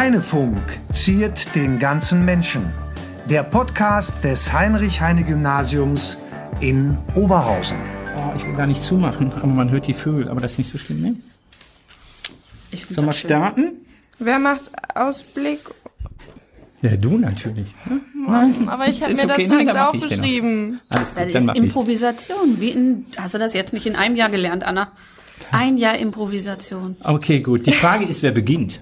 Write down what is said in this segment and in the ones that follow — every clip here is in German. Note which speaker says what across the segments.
Speaker 1: Heinefunk ziert den ganzen Menschen. Der Podcast des Heinrich-Heine-Gymnasiums in Oberhausen.
Speaker 2: Oh, ich will gar nicht zumachen, aber man hört die Vögel. Aber das ist nicht so schlimm, ne? Sollen wir starten?
Speaker 3: Wer macht Ausblick?
Speaker 2: Ja, du natürlich.
Speaker 3: Nein, aber ich habe
Speaker 2: Ist
Speaker 3: mir
Speaker 2: okay,
Speaker 3: dazu
Speaker 2: nein,
Speaker 3: nichts aufgeschrieben.
Speaker 2: Alles
Speaker 4: Das
Speaker 2: gut, dann
Speaker 4: ist
Speaker 2: mach ich.
Speaker 4: Improvisation. Wie in, hast du das jetzt nicht in einem Jahr gelernt, Anna? Ein Jahr Improvisation.
Speaker 2: Okay, gut. Die Frage ist, wer beginnt?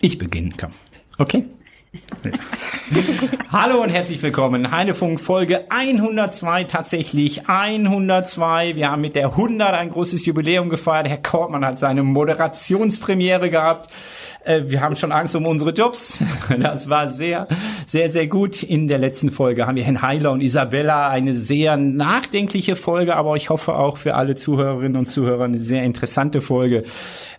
Speaker 2: Ich beginne, komm. Okay? Hallo und herzlich willkommen. Heinefunk Folge 102 tatsächlich. 102. Wir haben mit der 100 ein großes Jubiläum gefeiert. Herr Kortmann hat seine Moderationspremiere gehabt. Äh, Wir haben schon Angst um unsere Jobs. Das war sehr, sehr, sehr gut. In der letzten Folge haben wir Herrn Heiler und Isabella eine sehr nachdenkliche Folge, aber ich hoffe auch für alle Zuhörerinnen und Zuhörer eine sehr interessante Folge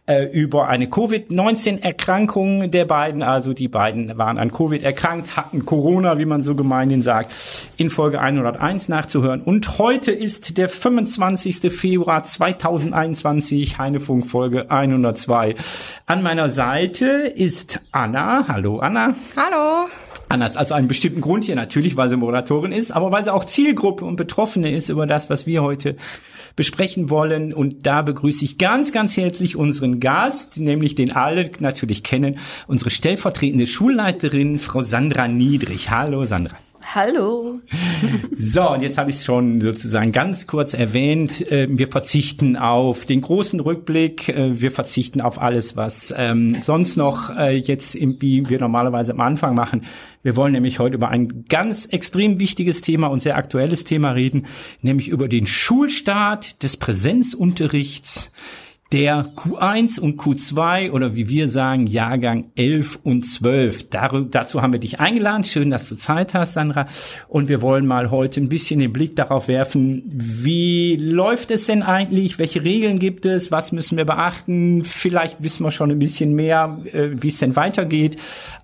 Speaker 2: äh, über eine Covid-19-Erkrankung der beiden. Also die beiden waren an Covid erkrankt, hatten Corona, wie man so gemeinhin sagt, in Folge 101 nachzuhören. Und heute ist der 25. Februar 2021, Heinefunk Folge 102. An meiner Seite ist Anna. Hallo Anna.
Speaker 3: Hallo.
Speaker 2: Anna ist also einen bestimmten Grund hier, natürlich, weil sie Moderatorin ist, aber weil sie auch Zielgruppe und Betroffene ist über das, was wir heute besprechen wollen. Und da begrüße ich ganz, ganz herzlich unseren Gast, nämlich den alle natürlich kennen, unsere stellvertretende Schulleiterin, Frau Sandra Niedrich. Hallo Sandra.
Speaker 4: Hallo.
Speaker 2: So, und jetzt habe ich es schon sozusagen ganz kurz erwähnt. Äh, Wir verzichten auf den großen Rückblick. Äh, Wir verzichten auf alles, was ähm, sonst noch äh, jetzt, wie wir normalerweise am Anfang machen. Wir wollen nämlich heute über ein ganz extrem wichtiges Thema und sehr aktuelles Thema reden, nämlich über den Schulstart des Präsenzunterrichts der Q1 und Q2 oder wie wir sagen, Jahrgang 11 und 12. Dar dazu haben wir dich eingeladen. Schön, dass du Zeit hast, Sandra. Und wir wollen mal heute ein bisschen den Blick darauf werfen, wie läuft es denn eigentlich? Welche Regeln gibt es? Was müssen wir beachten? Vielleicht wissen wir schon ein bisschen mehr, äh, wie es denn weitergeht.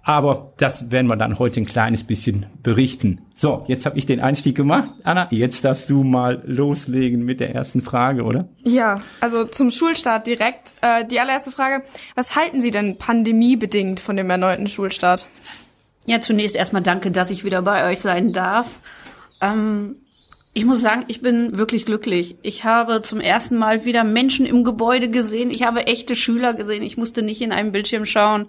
Speaker 2: Aber das werden wir dann heute ein kleines bisschen berichten. So, jetzt habe ich den Einstieg gemacht. Anna, jetzt darfst du mal loslegen mit der ersten Frage, oder?
Speaker 3: Ja, also zum Schulstart direkt. Äh, die allererste Frage. Was halten Sie denn pandemiebedingt von dem erneuten Schulstart?
Speaker 4: Ja, zunächst erstmal danke, dass ich wieder bei euch sein darf. Ähm, ich muss sagen, ich bin wirklich glücklich. Ich habe zum ersten Mal wieder Menschen im Gebäude gesehen. Ich habe echte Schüler gesehen. Ich musste nicht in einem Bildschirm schauen.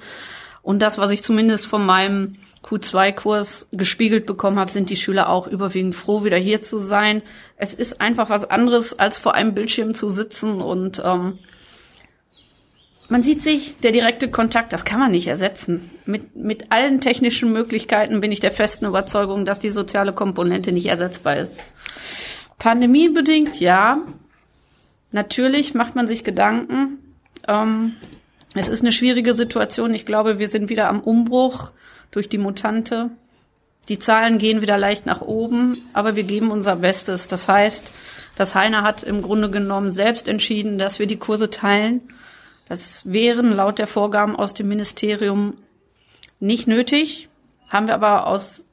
Speaker 4: Und das, was ich zumindest von meinem Q2-Kurs gespiegelt bekommen habe, sind die Schüler auch überwiegend froh, wieder hier zu sein. Es ist einfach was anderes, als vor einem Bildschirm zu sitzen und ähm, man sieht sich, der direkte Kontakt, das kann man nicht ersetzen. Mit, mit allen technischen Möglichkeiten bin ich der festen Überzeugung, dass die soziale Komponente nicht ersetzbar ist. Pandemiebedingt, ja. Natürlich macht man sich Gedanken. Ähm, es ist eine schwierige Situation. Ich glaube, wir sind wieder am Umbruch durch die Mutante. Die Zahlen gehen wieder leicht nach oben, aber wir geben unser Bestes. Das heißt, das Heiner hat im Grunde genommen selbst entschieden, dass wir die Kurse teilen. Das wären laut der Vorgaben aus dem Ministerium nicht nötig, haben wir aber aus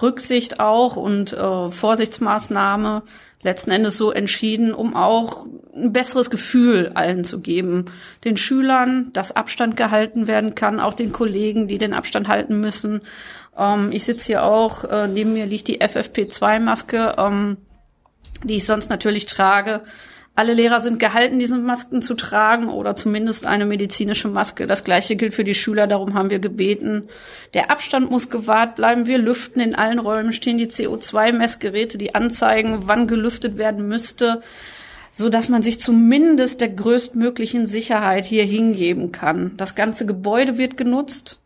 Speaker 4: Rücksicht auch und äh, Vorsichtsmaßnahme letzten Endes so entschieden, um auch ein besseres Gefühl allen zu geben. Den Schülern, dass Abstand gehalten werden kann, auch den Kollegen, die den Abstand halten müssen. Ähm, ich sitze hier auch, äh, neben mir liegt die FFP2-Maske, ähm, die ich sonst natürlich trage. Alle Lehrer sind gehalten, diese Masken zu tragen oder zumindest eine medizinische Maske. Das gleiche gilt für die Schüler, darum haben wir gebeten. Der Abstand muss gewahrt bleiben. Wir lüften. In allen Räumen stehen die CO2-Messgeräte, die anzeigen, wann gelüftet werden müsste, so dass man sich zumindest der größtmöglichen Sicherheit hier hingeben kann. Das ganze Gebäude wird genutzt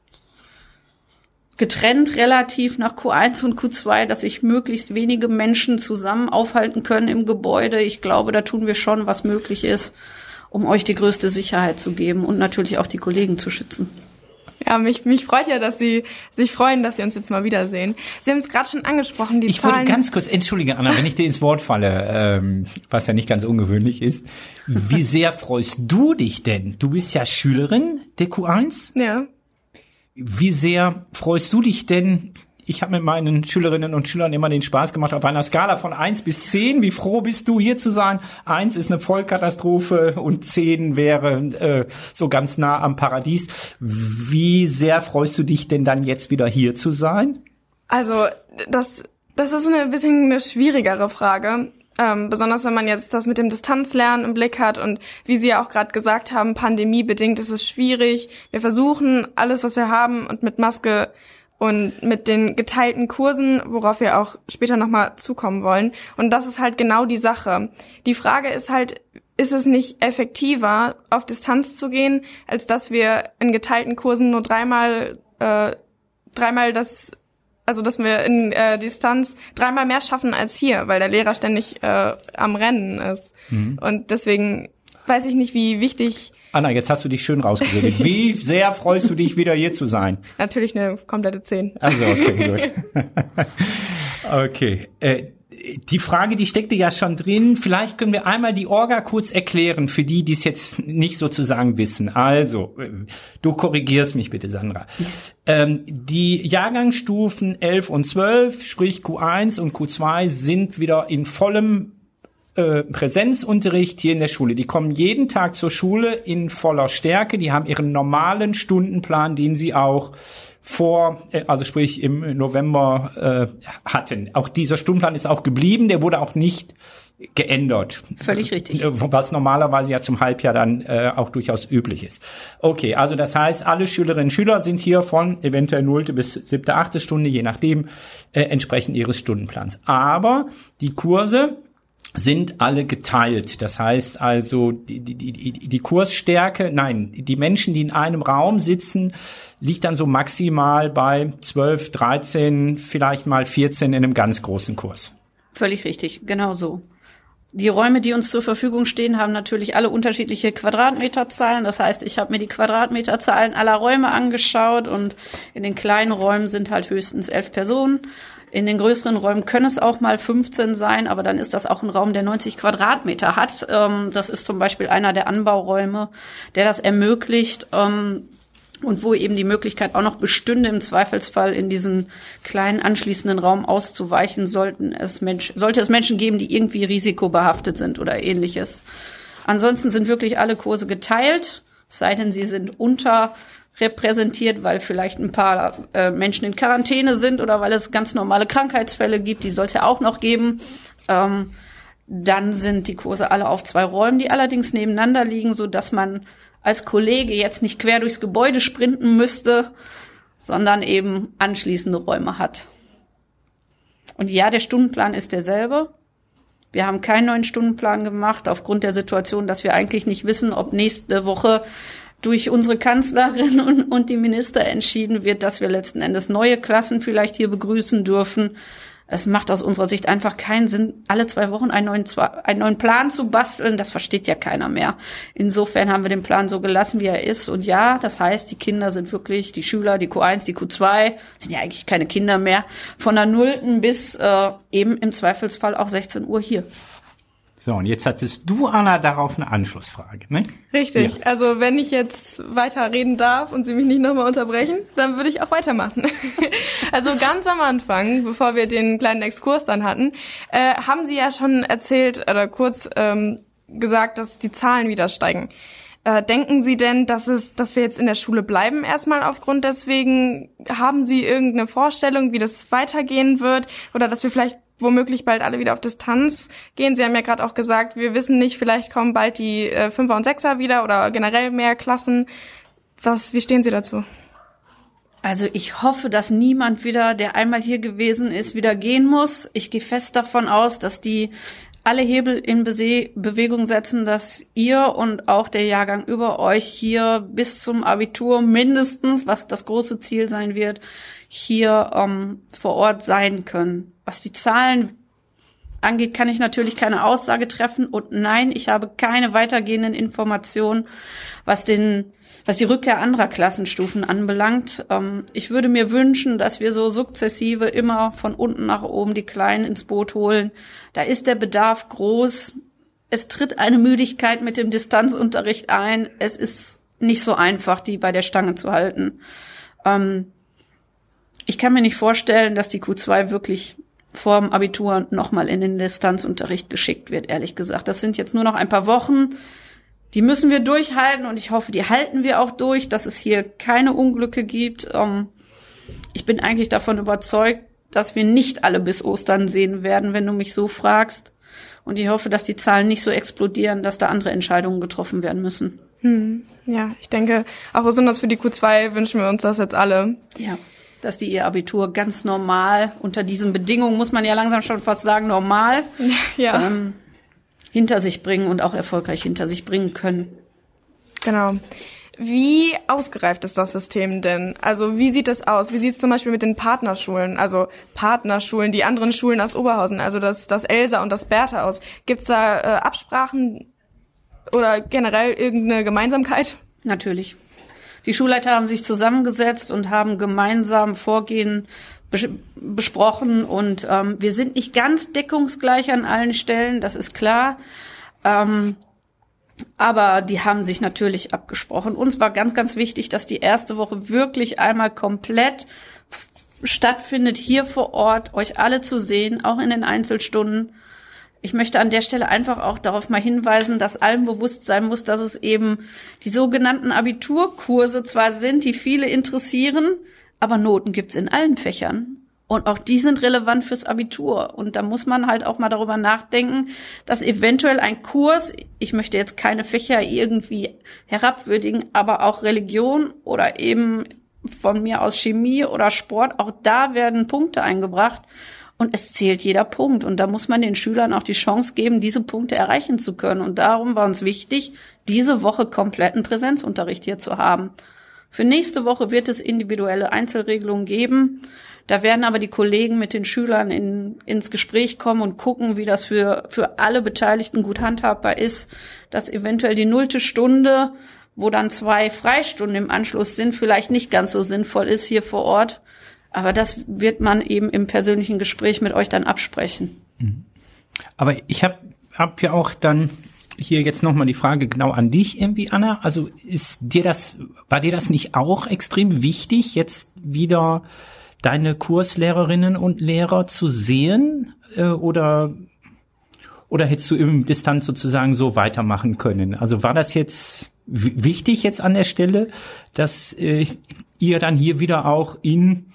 Speaker 4: getrennt relativ nach Q1 und Q2, dass sich möglichst wenige Menschen zusammen aufhalten können im Gebäude. Ich glaube, da tun wir schon, was möglich ist, um euch die größte Sicherheit zu geben und natürlich auch die Kollegen zu schützen.
Speaker 3: Ja, mich, mich freut ja, dass Sie sich freuen, dass Sie uns jetzt mal wiedersehen. Sie haben es gerade schon angesprochen, die
Speaker 2: Ich
Speaker 3: Zahlen.
Speaker 2: wollte ganz kurz, entschuldige Anna, wenn ich dir ins Wort falle, ähm, was ja nicht ganz ungewöhnlich ist. Wie sehr freust du dich denn? Du bist ja Schülerin der Q1.
Speaker 3: ja.
Speaker 2: Wie sehr freust du dich denn ich habe mit meinen Schülerinnen und Schülern immer den Spaß gemacht, auf einer Skala von eins bis zehn. wie froh bist du hier zu sein? Eins ist eine Vollkatastrophe und zehn wäre äh, so ganz nah am Paradies. Wie sehr freust du dich denn dann jetzt wieder hier zu sein?
Speaker 3: Also das, das ist eine bisschen eine schwierigere Frage. Ähm, besonders wenn man jetzt das mit dem Distanzlernen im Blick hat und wie Sie ja auch gerade gesagt haben, pandemiebedingt ist es schwierig. Wir versuchen alles, was wir haben und mit Maske und mit den geteilten Kursen, worauf wir auch später nochmal zukommen wollen. Und das ist halt genau die Sache. Die Frage ist halt, ist es nicht effektiver, auf Distanz zu gehen, als dass wir in geteilten Kursen nur dreimal, äh, dreimal das, also dass wir in äh, Distanz dreimal mehr schaffen als hier, weil der Lehrer ständig äh, am Rennen ist. Mhm. Und deswegen weiß ich nicht, wie wichtig
Speaker 2: Anna, jetzt hast du dich schön rausgeredet. Wie sehr freust du dich, wieder hier zu sein?
Speaker 3: Natürlich eine komplette 10.
Speaker 2: Also, okay, gut. okay. Äh, die Frage, die steckte ja schon drin. Vielleicht können wir einmal die Orga kurz erklären, für die, die es jetzt nicht sozusagen wissen. Also, du korrigierst mich bitte, Sandra. Ähm, die Jahrgangsstufen 11 und 12, sprich Q1 und Q2, sind wieder in vollem äh, Präsenzunterricht hier in der Schule. Die kommen jeden Tag zur Schule in voller Stärke. Die haben ihren normalen Stundenplan, den sie auch vor, äh, also sprich im November äh, hatten. Auch dieser Stundenplan ist auch geblieben. Der wurde auch nicht geändert.
Speaker 4: Völlig richtig. Äh,
Speaker 2: was normalerweise ja zum Halbjahr dann äh, auch durchaus üblich ist. Okay, also das heißt, alle Schülerinnen und Schüler sind hier von eventuell nullte bis siebte, achte Stunde, je nachdem, äh, entsprechend ihres Stundenplans. Aber die Kurse, sind alle geteilt. Das heißt also, die, die, die, Kursstärke, nein, die Menschen, die in einem Raum sitzen, liegt dann so maximal bei 12, 13, vielleicht mal 14 in einem ganz großen Kurs.
Speaker 4: Völlig richtig, genau so. Die Räume, die uns zur Verfügung stehen, haben natürlich alle unterschiedliche Quadratmeterzahlen. Das heißt, ich habe mir die Quadratmeterzahlen aller Räume angeschaut und in den kleinen Räumen sind halt höchstens elf Personen. In den größeren Räumen können es auch mal 15 sein, aber dann ist das auch ein Raum, der 90 Quadratmeter hat. Ähm, das ist zum Beispiel einer der Anbauräume, der das ermöglicht. Und wo eben die Möglichkeit auch noch bestünde, im Zweifelsfall in diesen kleinen anschließenden Raum auszuweichen, sollten es Mensch, sollte es Menschen geben, die irgendwie risikobehaftet sind oder ähnliches. Ansonsten sind wirklich alle Kurse geteilt, sei denn sie sind unter repräsentiert, weil vielleicht ein paar äh, Menschen in Quarantäne sind oder weil es ganz normale Krankheitsfälle gibt, die sollte auch noch geben. Ähm, dann sind die Kurse alle auf zwei Räumen, die allerdings nebeneinander liegen, so dass man als Kollege jetzt nicht quer durchs Gebäude sprinten müsste, sondern eben anschließende Räume hat. Und ja, der Stundenplan ist derselbe. Wir haben keinen neuen Stundenplan gemacht, aufgrund der Situation, dass wir eigentlich nicht wissen, ob nächste Woche durch unsere Kanzlerin und, und die Minister entschieden wird, dass wir letzten Endes neue Klassen vielleicht hier begrüßen dürfen. Es macht aus unserer Sicht einfach keinen Sinn, alle zwei Wochen einen neuen, einen neuen Plan zu basteln. Das versteht ja keiner mehr. Insofern haben wir den Plan so gelassen, wie er ist. Und ja, das heißt, die Kinder sind wirklich, die Schüler, die Q1, die Q2, sind ja eigentlich keine Kinder mehr, von der Nullten bis äh, eben im Zweifelsfall auch 16 Uhr hier.
Speaker 2: So, und jetzt hattest du, Anna, darauf eine Anschlussfrage, ne?
Speaker 3: Richtig. Ja. Also, wenn ich jetzt weiter reden darf und Sie mich nicht nochmal unterbrechen, dann würde ich auch weitermachen. also, ganz am Anfang, bevor wir den kleinen Exkurs dann hatten, äh, haben Sie ja schon erzählt oder kurz ähm, gesagt, dass die Zahlen wieder steigen. Äh, denken Sie denn, dass es, dass wir jetzt in der Schule bleiben erstmal aufgrund deswegen? Haben Sie irgendeine Vorstellung, wie das weitergehen wird? Oder dass wir vielleicht womöglich bald alle wieder auf Distanz gehen. Sie haben ja gerade auch gesagt, wir wissen nicht, vielleicht kommen bald die äh, Fünfer und Sechser wieder oder generell mehr Klassen. Was, wie stehen Sie dazu?
Speaker 4: Also ich hoffe, dass niemand wieder, der einmal hier gewesen ist, wieder gehen muss. Ich gehe fest davon aus, dass die alle Hebel in Be Bewegung setzen, dass ihr und auch der Jahrgang über euch hier bis zum Abitur mindestens, was das große Ziel sein wird, hier ähm, vor Ort sein können. Was die Zahlen angeht, kann ich natürlich keine Aussage treffen und nein, ich habe keine weitergehenden Informationen, was den was die Rückkehr anderer Klassenstufen anbelangt. Ähm, ich würde mir wünschen, dass wir so sukzessive immer von unten nach oben die Kleinen ins Boot holen. Da ist der Bedarf groß. Es tritt eine Müdigkeit mit dem Distanzunterricht ein. Es ist nicht so einfach, die bei der Stange zu halten. Ähm, ich kann mir nicht vorstellen, dass die Q2 wirklich vorm Abitur nochmal in den Distanzunterricht geschickt wird, ehrlich gesagt. Das sind jetzt nur noch ein paar Wochen. Die müssen wir durchhalten und ich hoffe, die halten wir auch durch, dass es hier keine Unglücke gibt. Ähm, ich bin eigentlich davon überzeugt, dass wir nicht alle bis Ostern sehen werden, wenn du mich so fragst. Und ich hoffe, dass die Zahlen nicht so explodieren, dass da andere Entscheidungen getroffen werden müssen.
Speaker 3: Hm, ja, ich denke, auch besonders für die Q2 wünschen wir uns das jetzt alle.
Speaker 4: Ja, dass die ihr Abitur ganz normal unter diesen Bedingungen, muss man ja langsam schon fast sagen, normal
Speaker 3: Ja,
Speaker 4: ähm, hinter sich bringen und auch erfolgreich hinter sich bringen können.
Speaker 3: genau. Wie ausgereift ist das System denn? Also wie sieht es aus? Wie sieht es zum Beispiel mit den Partnerschulen, also Partnerschulen, die anderen Schulen aus Oberhausen, also das, das Elsa und das Bertha aus? Gibt's da äh, Absprachen oder generell irgendeine Gemeinsamkeit?
Speaker 4: Natürlich. Die Schulleiter haben sich zusammengesetzt und haben gemeinsam Vorgehen bes besprochen und ähm, wir sind nicht ganz deckungsgleich an allen Stellen, das ist klar. Ähm, aber die haben sich natürlich abgesprochen. Uns war ganz, ganz wichtig, dass die erste Woche wirklich einmal komplett stattfindet, hier vor Ort, euch alle zu sehen, auch in den Einzelstunden. Ich möchte an der Stelle einfach auch darauf mal hinweisen, dass allen bewusst sein muss, dass es eben die sogenannten Abiturkurse zwar sind, die viele interessieren, aber Noten gibt's in allen Fächern. Und auch die sind relevant fürs Abitur. Und da muss man halt auch mal darüber nachdenken, dass eventuell ein Kurs, ich möchte jetzt keine Fächer irgendwie herabwürdigen, aber auch Religion oder eben von mir aus Chemie oder Sport, auch da werden Punkte eingebracht. Und es zählt jeder Punkt. Und da muss man den Schülern auch die Chance geben, diese Punkte erreichen zu können. Und darum war uns wichtig, diese Woche kompletten Präsenzunterricht hier zu haben. Für nächste Woche wird es individuelle Einzelregelungen geben. Da werden aber die Kollegen mit den Schülern in, ins Gespräch kommen und gucken, wie das für, für alle Beteiligten gut handhabbar ist, dass eventuell die nullte Stunde, wo dann zwei Freistunden im Anschluss sind, vielleicht nicht ganz so sinnvoll ist hier vor Ort. Aber das wird man eben im persönlichen Gespräch mit euch dann absprechen.
Speaker 2: Aber ich habe hab ja auch dann hier jetzt nochmal die Frage genau an dich irgendwie, Anna. Also ist dir das, war dir das nicht auch extrem wichtig, jetzt wieder deine Kurslehrerinnen und Lehrer zu sehen? Äh, oder, oder hättest du im Distanz sozusagen so weitermachen können? Also war das jetzt wichtig jetzt an der Stelle, dass äh, ihr dann hier wieder auch in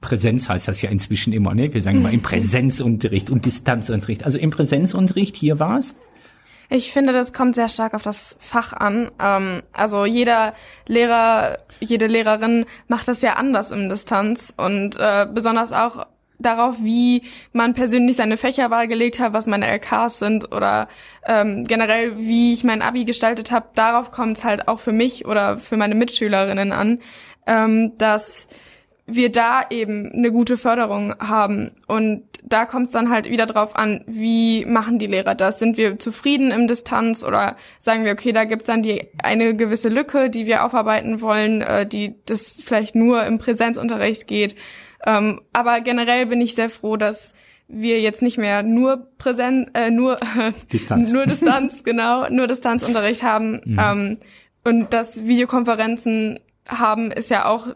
Speaker 2: Präsenz heißt das ja inzwischen immer, ne? Wir sagen mal im Präsenzunterricht und Distanzunterricht. Also im Präsenzunterricht hier warst?
Speaker 3: Ich finde, das kommt sehr stark auf das Fach an. Ähm, also jeder Lehrer, jede Lehrerin macht das ja anders im Distanz und äh, besonders auch darauf, wie man persönlich seine Fächerwahl gelegt hat, was meine LKs sind oder ähm, generell, wie ich mein Abi gestaltet habe. Darauf kommt es halt auch für mich oder für meine Mitschülerinnen an, ähm, dass wir da eben eine gute Förderung haben. Und da kommt es dann halt wieder drauf an, wie machen die Lehrer das? Sind wir zufrieden im Distanz oder sagen wir, okay, da gibt's dann die eine gewisse Lücke, die wir aufarbeiten wollen, äh, die das vielleicht nur im Präsenzunterricht geht. Ähm, aber generell bin ich sehr froh, dass wir jetzt nicht mehr nur Präsenz, äh, nur
Speaker 2: Distanz.
Speaker 3: nur Distanz, genau, nur Distanzunterricht haben. Ähm, und dass Videokonferenzen haben, ist ja auch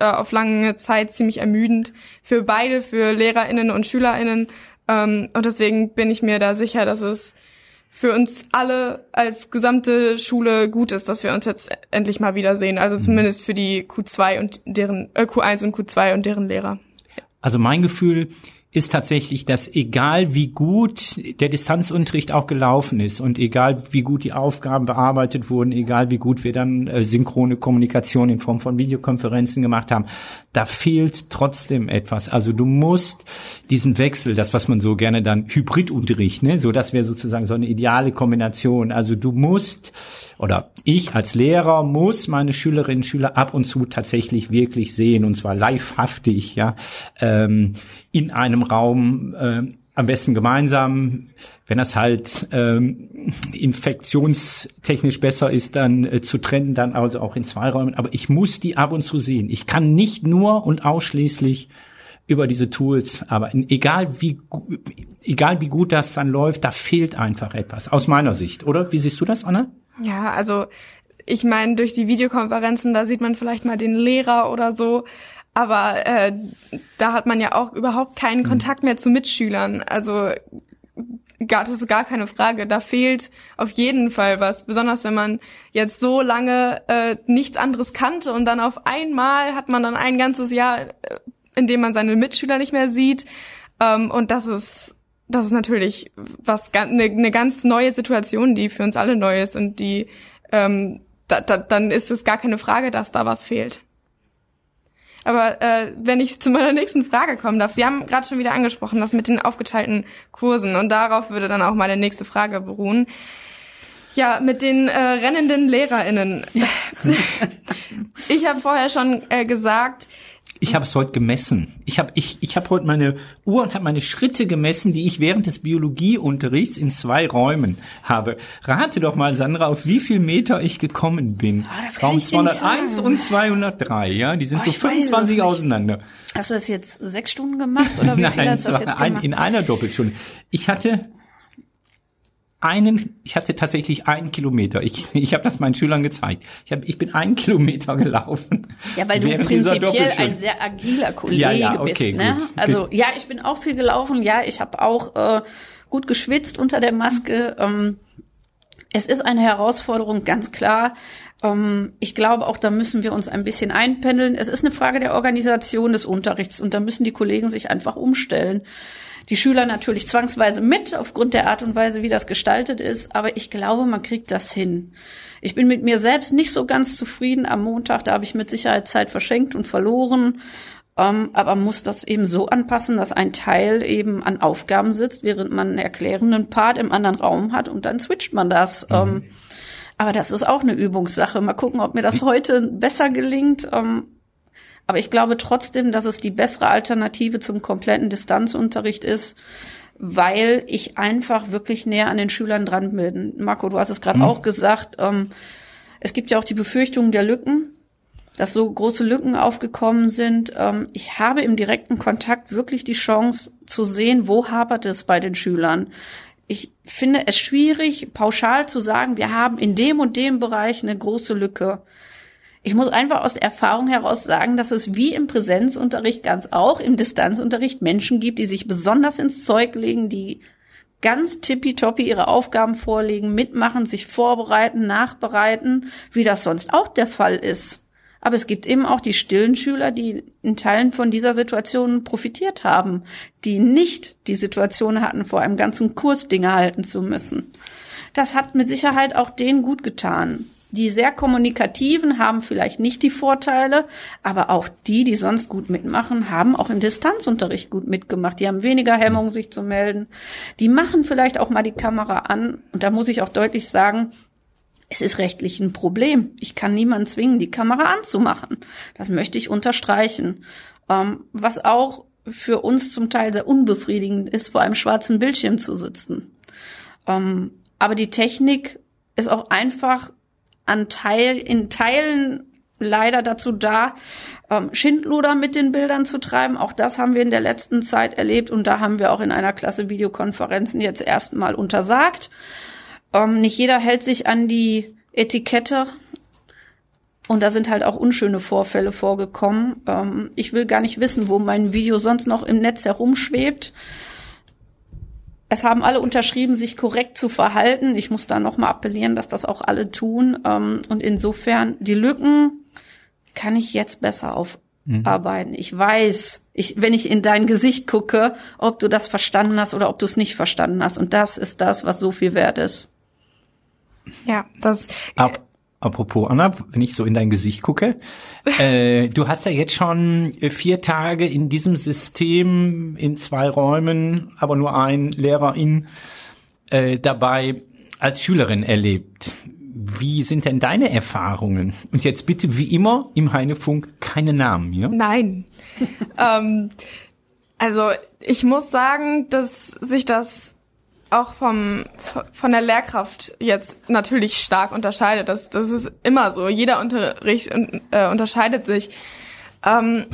Speaker 3: äh, auf lange Zeit ziemlich ermüdend für beide, für LehrerInnen und SchülerInnen. Ähm, und deswegen bin ich mir da sicher, dass es für uns alle als gesamte Schule gut ist, dass wir uns jetzt endlich mal wiedersehen. Also zumindest für die Q2 und deren äh, Q1 und Q2 und deren Lehrer.
Speaker 2: Also mein Gefühl ist tatsächlich, dass egal wie gut der Distanzunterricht auch gelaufen ist und egal wie gut die Aufgaben bearbeitet wurden, egal wie gut wir dann äh, synchrone Kommunikation in Form von Videokonferenzen gemacht haben, da fehlt trotzdem etwas. Also du musst diesen Wechsel, das was man so gerne dann Hybridunterricht, ne, so das wäre sozusagen so eine ideale Kombination. Also du musst oder ich als Lehrer muss meine Schülerinnen und Schüler ab und zu tatsächlich wirklich sehen und zwar livehaftig, ja, ähm, in einem Raum, äh, am besten gemeinsam. Wenn das halt ähm, infektionstechnisch besser ist, dann äh, zu trennen, dann also auch in zwei Räumen. Aber ich muss die ab und zu sehen. Ich kann nicht nur und ausschließlich über diese Tools, aber egal wie egal wie gut das dann läuft, da fehlt einfach etwas aus meiner Sicht, oder? Wie siehst du das, Anna?
Speaker 3: Ja, also ich meine, durch die Videokonferenzen, da sieht man vielleicht mal den Lehrer oder so. Aber äh, da hat man ja auch überhaupt keinen mhm. Kontakt mehr zu Mitschülern. Also gar, das ist gar keine Frage. Da fehlt auf jeden Fall was. Besonders wenn man jetzt so lange äh, nichts anderes kannte und dann auf einmal hat man dann ein ganzes Jahr, äh, in dem man seine Mitschüler nicht mehr sieht. Ähm, und das ist, das ist natürlich was eine, eine ganz neue Situation, die für uns alle neu ist und die ähm, da, da, dann ist es gar keine Frage, dass da was fehlt. Aber äh, wenn ich zu meiner nächsten Frage kommen darf, Sie haben gerade schon wieder angesprochen, das mit den aufgeteilten Kursen und darauf würde dann auch meine nächste Frage beruhen. Ja, mit den äh, rennenden LehrerInnen. ich habe vorher schon äh, gesagt,
Speaker 2: ich habe es heute gemessen. Ich habe ich, ich hab heute meine Uhr und habe meine Schritte gemessen, die ich während des Biologieunterrichts in zwei Räumen habe. Rate doch mal, Sandra, auf wie viel Meter ich gekommen bin.
Speaker 4: Oh, das kann Raum
Speaker 2: ich 201 und 203, ja, die sind oh, so 25 auseinander.
Speaker 4: Hast du das jetzt sechs Stunden gemacht oder wie
Speaker 2: Nein,
Speaker 4: viel hast du das jetzt
Speaker 2: ein, in einer Doppelstunde. Ich hatte einen, ich hatte tatsächlich einen Kilometer. Ich, ich habe das meinen Schülern gezeigt. Ich, hab, ich bin einen Kilometer gelaufen.
Speaker 4: Ja, weil du prinzipiell ein sehr agiler Kollege ja, ja, okay, bist. Ne? Gut. Also ja, ich bin auch viel gelaufen. Ja, ich habe auch äh, gut geschwitzt unter der Maske. Ähm, es ist eine Herausforderung, ganz klar. Ähm, ich glaube, auch da müssen wir uns ein bisschen einpendeln. Es ist eine Frage der Organisation des Unterrichts und da müssen die Kollegen sich einfach umstellen die Schüler natürlich zwangsweise mit, aufgrund der Art und Weise, wie das gestaltet ist. Aber ich glaube, man kriegt das hin. Ich bin mit mir selbst nicht so ganz zufrieden am Montag. Da habe ich mit Sicherheit Zeit verschenkt und verloren. Um, ähm, aber muss das eben so anpassen, dass ein Teil eben an Aufgaben sitzt, während man einen erklärenden Part im anderen Raum hat und dann switcht man das. Mhm. Um, aber das ist auch eine Übungssache. Mal gucken, ob mir das heute besser gelingt. Um, ähm, aber ich glaube trotzdem, dass es die bessere Alternative zum kompletten Distanzunterricht ist, weil ich einfach wirklich näher an den Schülern dran bin. Marco, du hast es gerade mhm. auch gesagt. Ähm, es gibt ja auch die Befürchtung der Lücken, dass so große Lücken aufgekommen sind. Ähm, ich habe im direkten Kontakt wirklich die Chance zu sehen, wo hapert es bei den Schülern. Ich finde es schwierig, pauschal zu sagen, wir haben in dem und dem Bereich eine große Lücke. Ich muss einfach aus der Erfahrung heraus sagen, dass es wie im Präsenzunterricht ganz auch im Distanzunterricht Menschen gibt, die sich besonders ins Zeug legen, die ganz tippitoppi ihre Aufgaben vorlegen, mitmachen, sich vorbereiten, nachbereiten, wie das sonst auch der Fall ist. Aber es gibt eben auch die stillen Schüler, die in Teilen von dieser Situation profitiert haben, die nicht die Situation hatten, vor einem ganzen Kurs Dinge halten zu müssen. Das hat mit Sicherheit auch denen gut getan. Die sehr kommunikativen haben vielleicht nicht die Vorteile, aber auch die, die sonst gut mitmachen, haben auch im Distanzunterricht gut mitgemacht. Die haben weniger Hemmung, sich zu melden. Die machen vielleicht auch mal die Kamera an. Und da muss ich auch deutlich sagen, es ist rechtlich ein Problem. Ich kann niemanden zwingen, die Kamera anzumachen. Das möchte ich unterstreichen. Ähm, was auch für uns zum Teil sehr unbefriedigend ist, vor einem schwarzen Bildschirm zu sitzen. Ähm, aber die Technik ist auch einfach an Teil, in Teilen leider dazu da, ähm, Schindluder mit den Bildern zu treiben. Auch das haben wir in der letzten Zeit erlebt und da haben wir auch in einer Klasse Videokonferenzen jetzt erstmal untersagt. Ähm, nicht jeder hält sich an die Etikette und da sind halt auch unschöne Vorfälle vorgekommen. Ähm, ich will gar nicht wissen, wo mein Video sonst noch im Netz herumschwebt. Es haben alle unterschrieben, sich korrekt zu verhalten. Ich muss da nochmal appellieren, dass das auch alle tun. Ähm, und insofern, die Lücken kann ich jetzt besser aufarbeiten. Mhm. Ich weiß, ich, wenn ich in dein Gesicht gucke, ob du das verstanden hast oder ob du es nicht verstanden hast. Und das ist das, was so viel wert ist.
Speaker 3: Ja, das.
Speaker 2: Ab Apropos Anna, wenn ich so in dein Gesicht gucke, äh, du hast ja jetzt schon vier Tage in diesem System in zwei Räumen, aber nur ein Lehrerin äh, dabei als Schülerin erlebt. Wie sind denn deine Erfahrungen? Und jetzt bitte wie immer im Heinefunk keine Namen, ja?
Speaker 3: Nein. ähm, also ich muss sagen, dass sich das auch vom, von der Lehrkraft jetzt natürlich stark unterscheidet. Das, das ist immer so. Jeder Unterricht äh, unterscheidet sich. Ähm,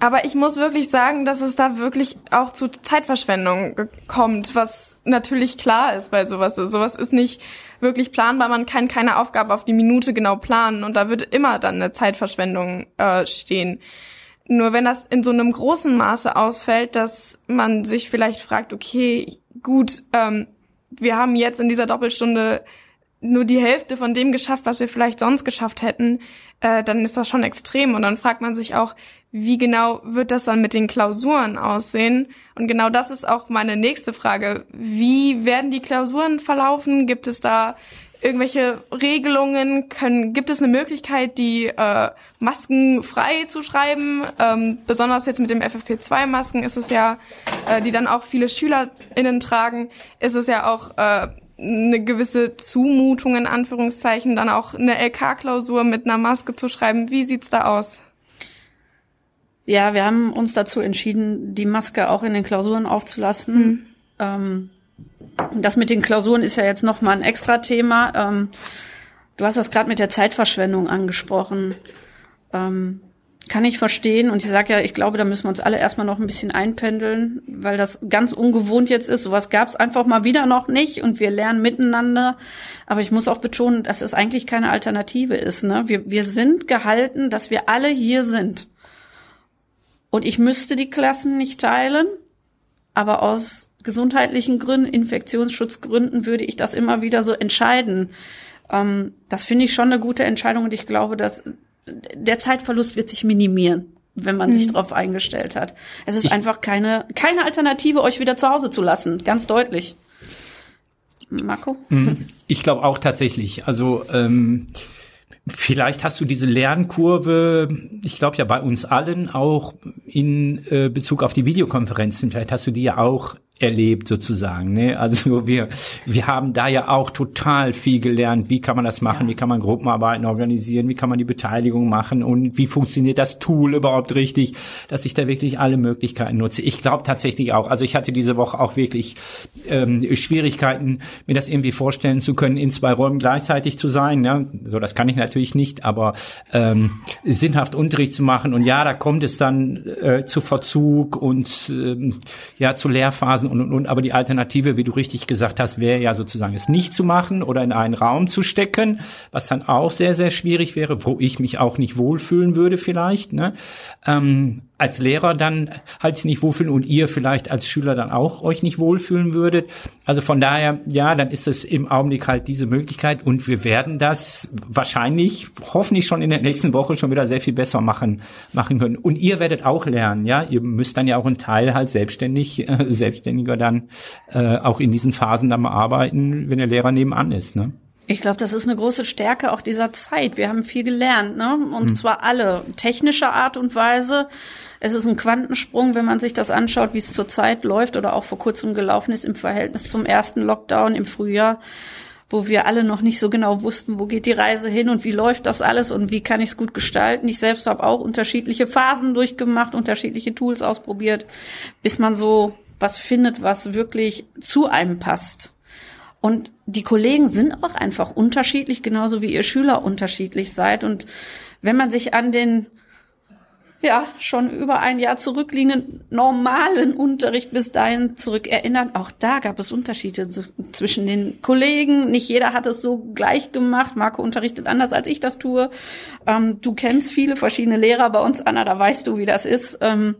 Speaker 3: aber ich muss wirklich sagen, dass es da wirklich auch zu Zeitverschwendung kommt, was natürlich klar ist bei sowas. Sowas ist nicht wirklich planbar. Man kann keine Aufgabe auf die Minute genau planen und da wird immer dann eine Zeitverschwendung äh, stehen. Nur wenn das in so einem großen Maße ausfällt, dass man sich vielleicht fragt, okay, gut, ähm, wir haben jetzt in dieser Doppelstunde nur die Hälfte von dem geschafft, was wir vielleicht sonst geschafft hätten, äh, dann ist das schon extrem. Und dann fragt man sich auch, wie genau wird das dann mit den Klausuren aussehen? Und genau das ist auch meine nächste Frage. Wie werden die Klausuren verlaufen? Gibt es da irgendwelche Regelungen? Können, gibt es eine Möglichkeit, die äh, Masken frei zu schreiben? Ähm, besonders jetzt mit dem FFP2-Masken ist es ja, äh, die dann auch viele SchülerInnen tragen, ist es ja auch äh, eine gewisse Zumutung in Anführungszeichen, dann auch eine LK-Klausur mit einer Maske zu schreiben. Wie sieht's da aus?
Speaker 4: Ja, wir haben uns dazu entschieden, die Maske auch in den Klausuren aufzulassen. Mhm. Ähm, das mit den Klausuren ist ja jetzt noch mal ein extra Thema. Ähm, du hast das gerade mit der Zeitverschwendung angesprochen. Ähm, kann ich verstehen. Und ich sage ja, ich glaube, da müssen wir uns alle erstmal noch ein bisschen einpendeln, weil das ganz ungewohnt jetzt ist. Sowas gab es einfach mal wieder noch nicht und wir lernen miteinander. Aber ich muss auch betonen, dass es eigentlich keine Alternative ist. Ne? Wir, wir sind gehalten, dass wir alle hier sind. Und ich müsste die Klassen nicht teilen, aber aus gesundheitlichen Gründen, Infektionsschutzgründen würde ich das immer wieder so entscheiden. Ähm, das finde ich schon eine gute Entscheidung und ich glaube, dass der Zeitverlust wird sich minimieren, wenn man mhm. sich darauf eingestellt hat. Es ist ich einfach keine, keine Alternative, euch wieder zu Hause zu lassen, ganz deutlich. Marco?
Speaker 2: Mhm. Ich glaube auch tatsächlich. Also ähm, Vielleicht hast du diese Lernkurve, ich glaube ja bei uns allen auch in äh, Bezug auf die Videokonferenzen, vielleicht hast du die ja auch erlebt sozusagen. Ne? Also wir, wir haben da ja auch total viel gelernt. Wie kann man das machen? Ja. Wie kann man Gruppenarbeiten organisieren? Wie kann man die Beteiligung machen? Und wie funktioniert das Tool überhaupt richtig, dass ich da wirklich alle Möglichkeiten nutze? Ich glaube tatsächlich auch. Also ich hatte diese Woche auch wirklich ähm, Schwierigkeiten, mir das irgendwie vorstellen zu können, in zwei Räumen gleichzeitig zu sein. Ne? So, das kann ich natürlich nicht, aber ähm, sinnhaft Unterricht zu machen. Und ja, da kommt es dann äh, zu Verzug und ähm, ja zu Lehrphasen und, und, und. Aber die Alternative, wie du richtig gesagt hast, wäre ja sozusagen es nicht zu machen oder in einen Raum zu stecken, was dann auch sehr, sehr schwierig wäre, wo ich mich auch nicht wohlfühlen würde vielleicht. Ne? Ähm, als Lehrer dann halt nicht wohlfühlen und ihr vielleicht als Schüler dann auch euch nicht wohlfühlen würdet. Also von daher, ja, dann ist es im Augenblick halt diese Möglichkeit und wir werden das wahrscheinlich, hoffentlich schon in der nächsten Woche schon wieder sehr viel besser machen, machen können. Und ihr werdet auch lernen, ja, ihr müsst dann ja auch einen Teil halt selbstständig, äh, selbstständiger dann äh, auch in diesen Phasen dann mal arbeiten, wenn der Lehrer nebenan ist, ne?
Speaker 4: Ich glaube, das ist eine große Stärke auch dieser Zeit. Wir haben viel gelernt, ne? Und hm. zwar alle technischer Art und Weise. Es ist ein Quantensprung, wenn man sich das anschaut, wie es zurzeit läuft oder auch vor kurzem gelaufen ist im Verhältnis zum ersten Lockdown im Frühjahr, wo wir alle noch nicht so genau wussten, wo geht die Reise hin und wie läuft das alles und wie kann ich es gut gestalten. Ich selbst habe auch unterschiedliche Phasen durchgemacht, unterschiedliche Tools ausprobiert, bis man so was findet, was wirklich zu einem passt. Und die Kollegen sind auch einfach unterschiedlich, genauso wie ihr Schüler unterschiedlich seid. Und wenn man sich an den ja, schon über ein Jahr zurückliegenden normalen Unterricht bis dahin zurück erinnern. Auch da gab es Unterschiede zwischen den Kollegen. Nicht jeder hat es so gleich gemacht. Marco unterrichtet anders, als ich das tue. Ähm, du kennst viele verschiedene Lehrer bei uns, Anna, da weißt du, wie das ist. Ähm,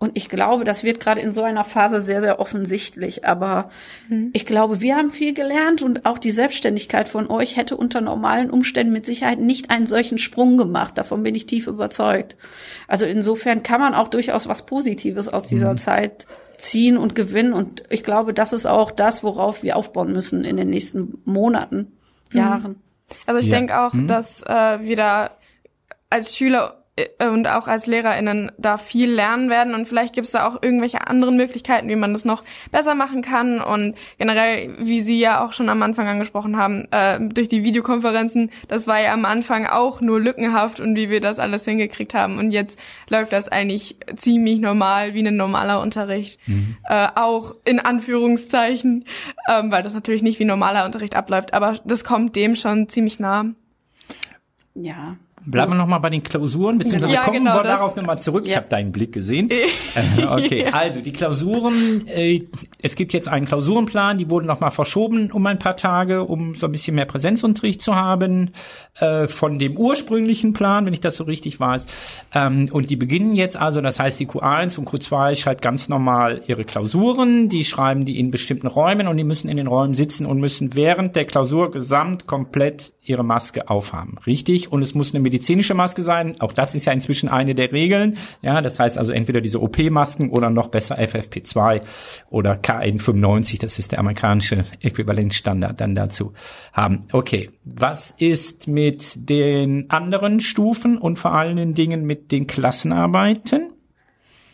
Speaker 4: und ich glaube, das wird gerade in so einer Phase sehr, sehr offensichtlich. Aber mhm. ich glaube, wir haben viel gelernt und auch die Selbstständigkeit von euch hätte unter normalen Umständen mit Sicherheit nicht einen solchen Sprung gemacht. Davon bin ich tief überzeugt. Also insofern kann man auch durchaus was Positives aus dieser mhm. Zeit ziehen und gewinnen. Und ich glaube, das ist auch das, worauf wir aufbauen müssen in den nächsten Monaten, mhm. Jahren.
Speaker 3: Also ich ja. denke auch, mhm. dass äh, wir da als Schüler und auch als LehrerInnen da viel lernen werden. Und vielleicht gibt es da auch irgendwelche anderen Möglichkeiten, wie man das noch besser machen kann. Und generell, wie Sie ja auch schon am Anfang angesprochen haben, äh, durch die Videokonferenzen, das war ja am Anfang auch nur lückenhaft und wie wir das alles hingekriegt haben. Und jetzt läuft das eigentlich ziemlich normal, wie ein normaler Unterricht, mhm. äh, auch in Anführungszeichen, ähm, weil das natürlich nicht wie normaler Unterricht abläuft, aber das kommt dem schon ziemlich nah.
Speaker 4: Ja,
Speaker 2: Bleiben wir noch mal bei den Klausuren, beziehungsweise
Speaker 3: Ja,
Speaker 2: kommen
Speaker 3: genau,
Speaker 2: wir
Speaker 3: das-
Speaker 2: darauf nochmal zurück. Ich
Speaker 4: Ja.
Speaker 2: habe deinen Blick gesehen. Äh, okay, also die Klausuren, äh, es gibt jetzt einen Klausurenplan, die wurden noch mal verschoben um ein paar Tage, um so ein bisschen mehr Präsenzunterricht zu haben, äh, von dem ursprünglichen Plan, wenn ich das so richtig weiß. Ähm, und die beginnen jetzt also, das heißt, die Q1 und Q2 schreibt ganz normal ihre Klausuren, die schreiben die in bestimmten Räumen und die müssen in den Räumen sitzen und müssen während der Klausur gesamt komplett ihre Maske aufhaben. Richtig? Und es muss eine medizinische Maske sein. Auch das ist ja inzwischen eine der Regeln. Ja, das heißt also entweder diese OP-Masken oder noch besser FFP2 oder KN95. Das ist der amerikanische Äquivalenzstandard dann dazu haben. Okay. Was ist mit den anderen Stufen und vor allen Dingen mit den Klassenarbeiten?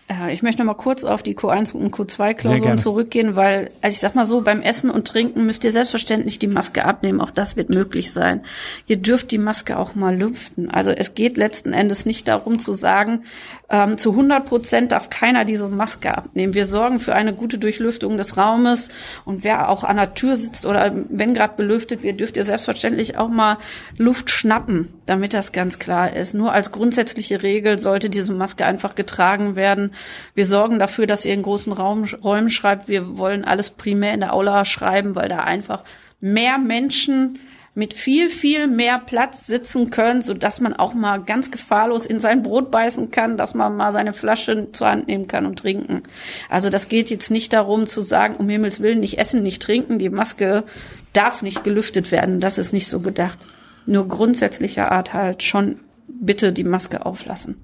Speaker 4: Äh, Ich möchte noch mal kurz auf die Q1 und
Speaker 2: Sehr
Speaker 4: Q2-Klausuren
Speaker 2: gerne.
Speaker 4: zurückgehen, weil, also ich sag mal so, beim Essen und Trinken müsst ihr selbstverständlich die Maske abnehmen. Auch das wird möglich sein. Ihr dürft die Maske auch mal lüften. Also es geht letzten Endes nicht darum zu sagen, ähm, zu 100 Prozent darf keiner diese Maske abnehmen. Wir sorgen für eine gute Durchlüftung des Raumes und wer auch an der Tür sitzt oder wenn gerade belüftet wird, dürft ihr selbstverständlich auch mal Luft schnappen, damit das ganz klar ist. Nur als grundsätzliche Regel sollte diese Maske einfach getragen werden. Wir sorgen dafür, dass ihr in großen Raum, Räumen schreibt. Wir wollen alles primär in der Aula schreiben, weil da einfach mehr Menschen mit viel, viel mehr Platz sitzen können, so dass man auch mal ganz gefahrlos in sein Brot beißen kann, dass man mal seine Flasche zur Hand nehmen kann und trinken. Also das geht jetzt nicht darum zu sagen, um Himmels Willen nicht essen, nicht trinken, die Maske darf nicht gelüftet werden. Das ist nicht so gedacht. Nur grundsätzlicher Art halt schon bitte die Maske auflassen.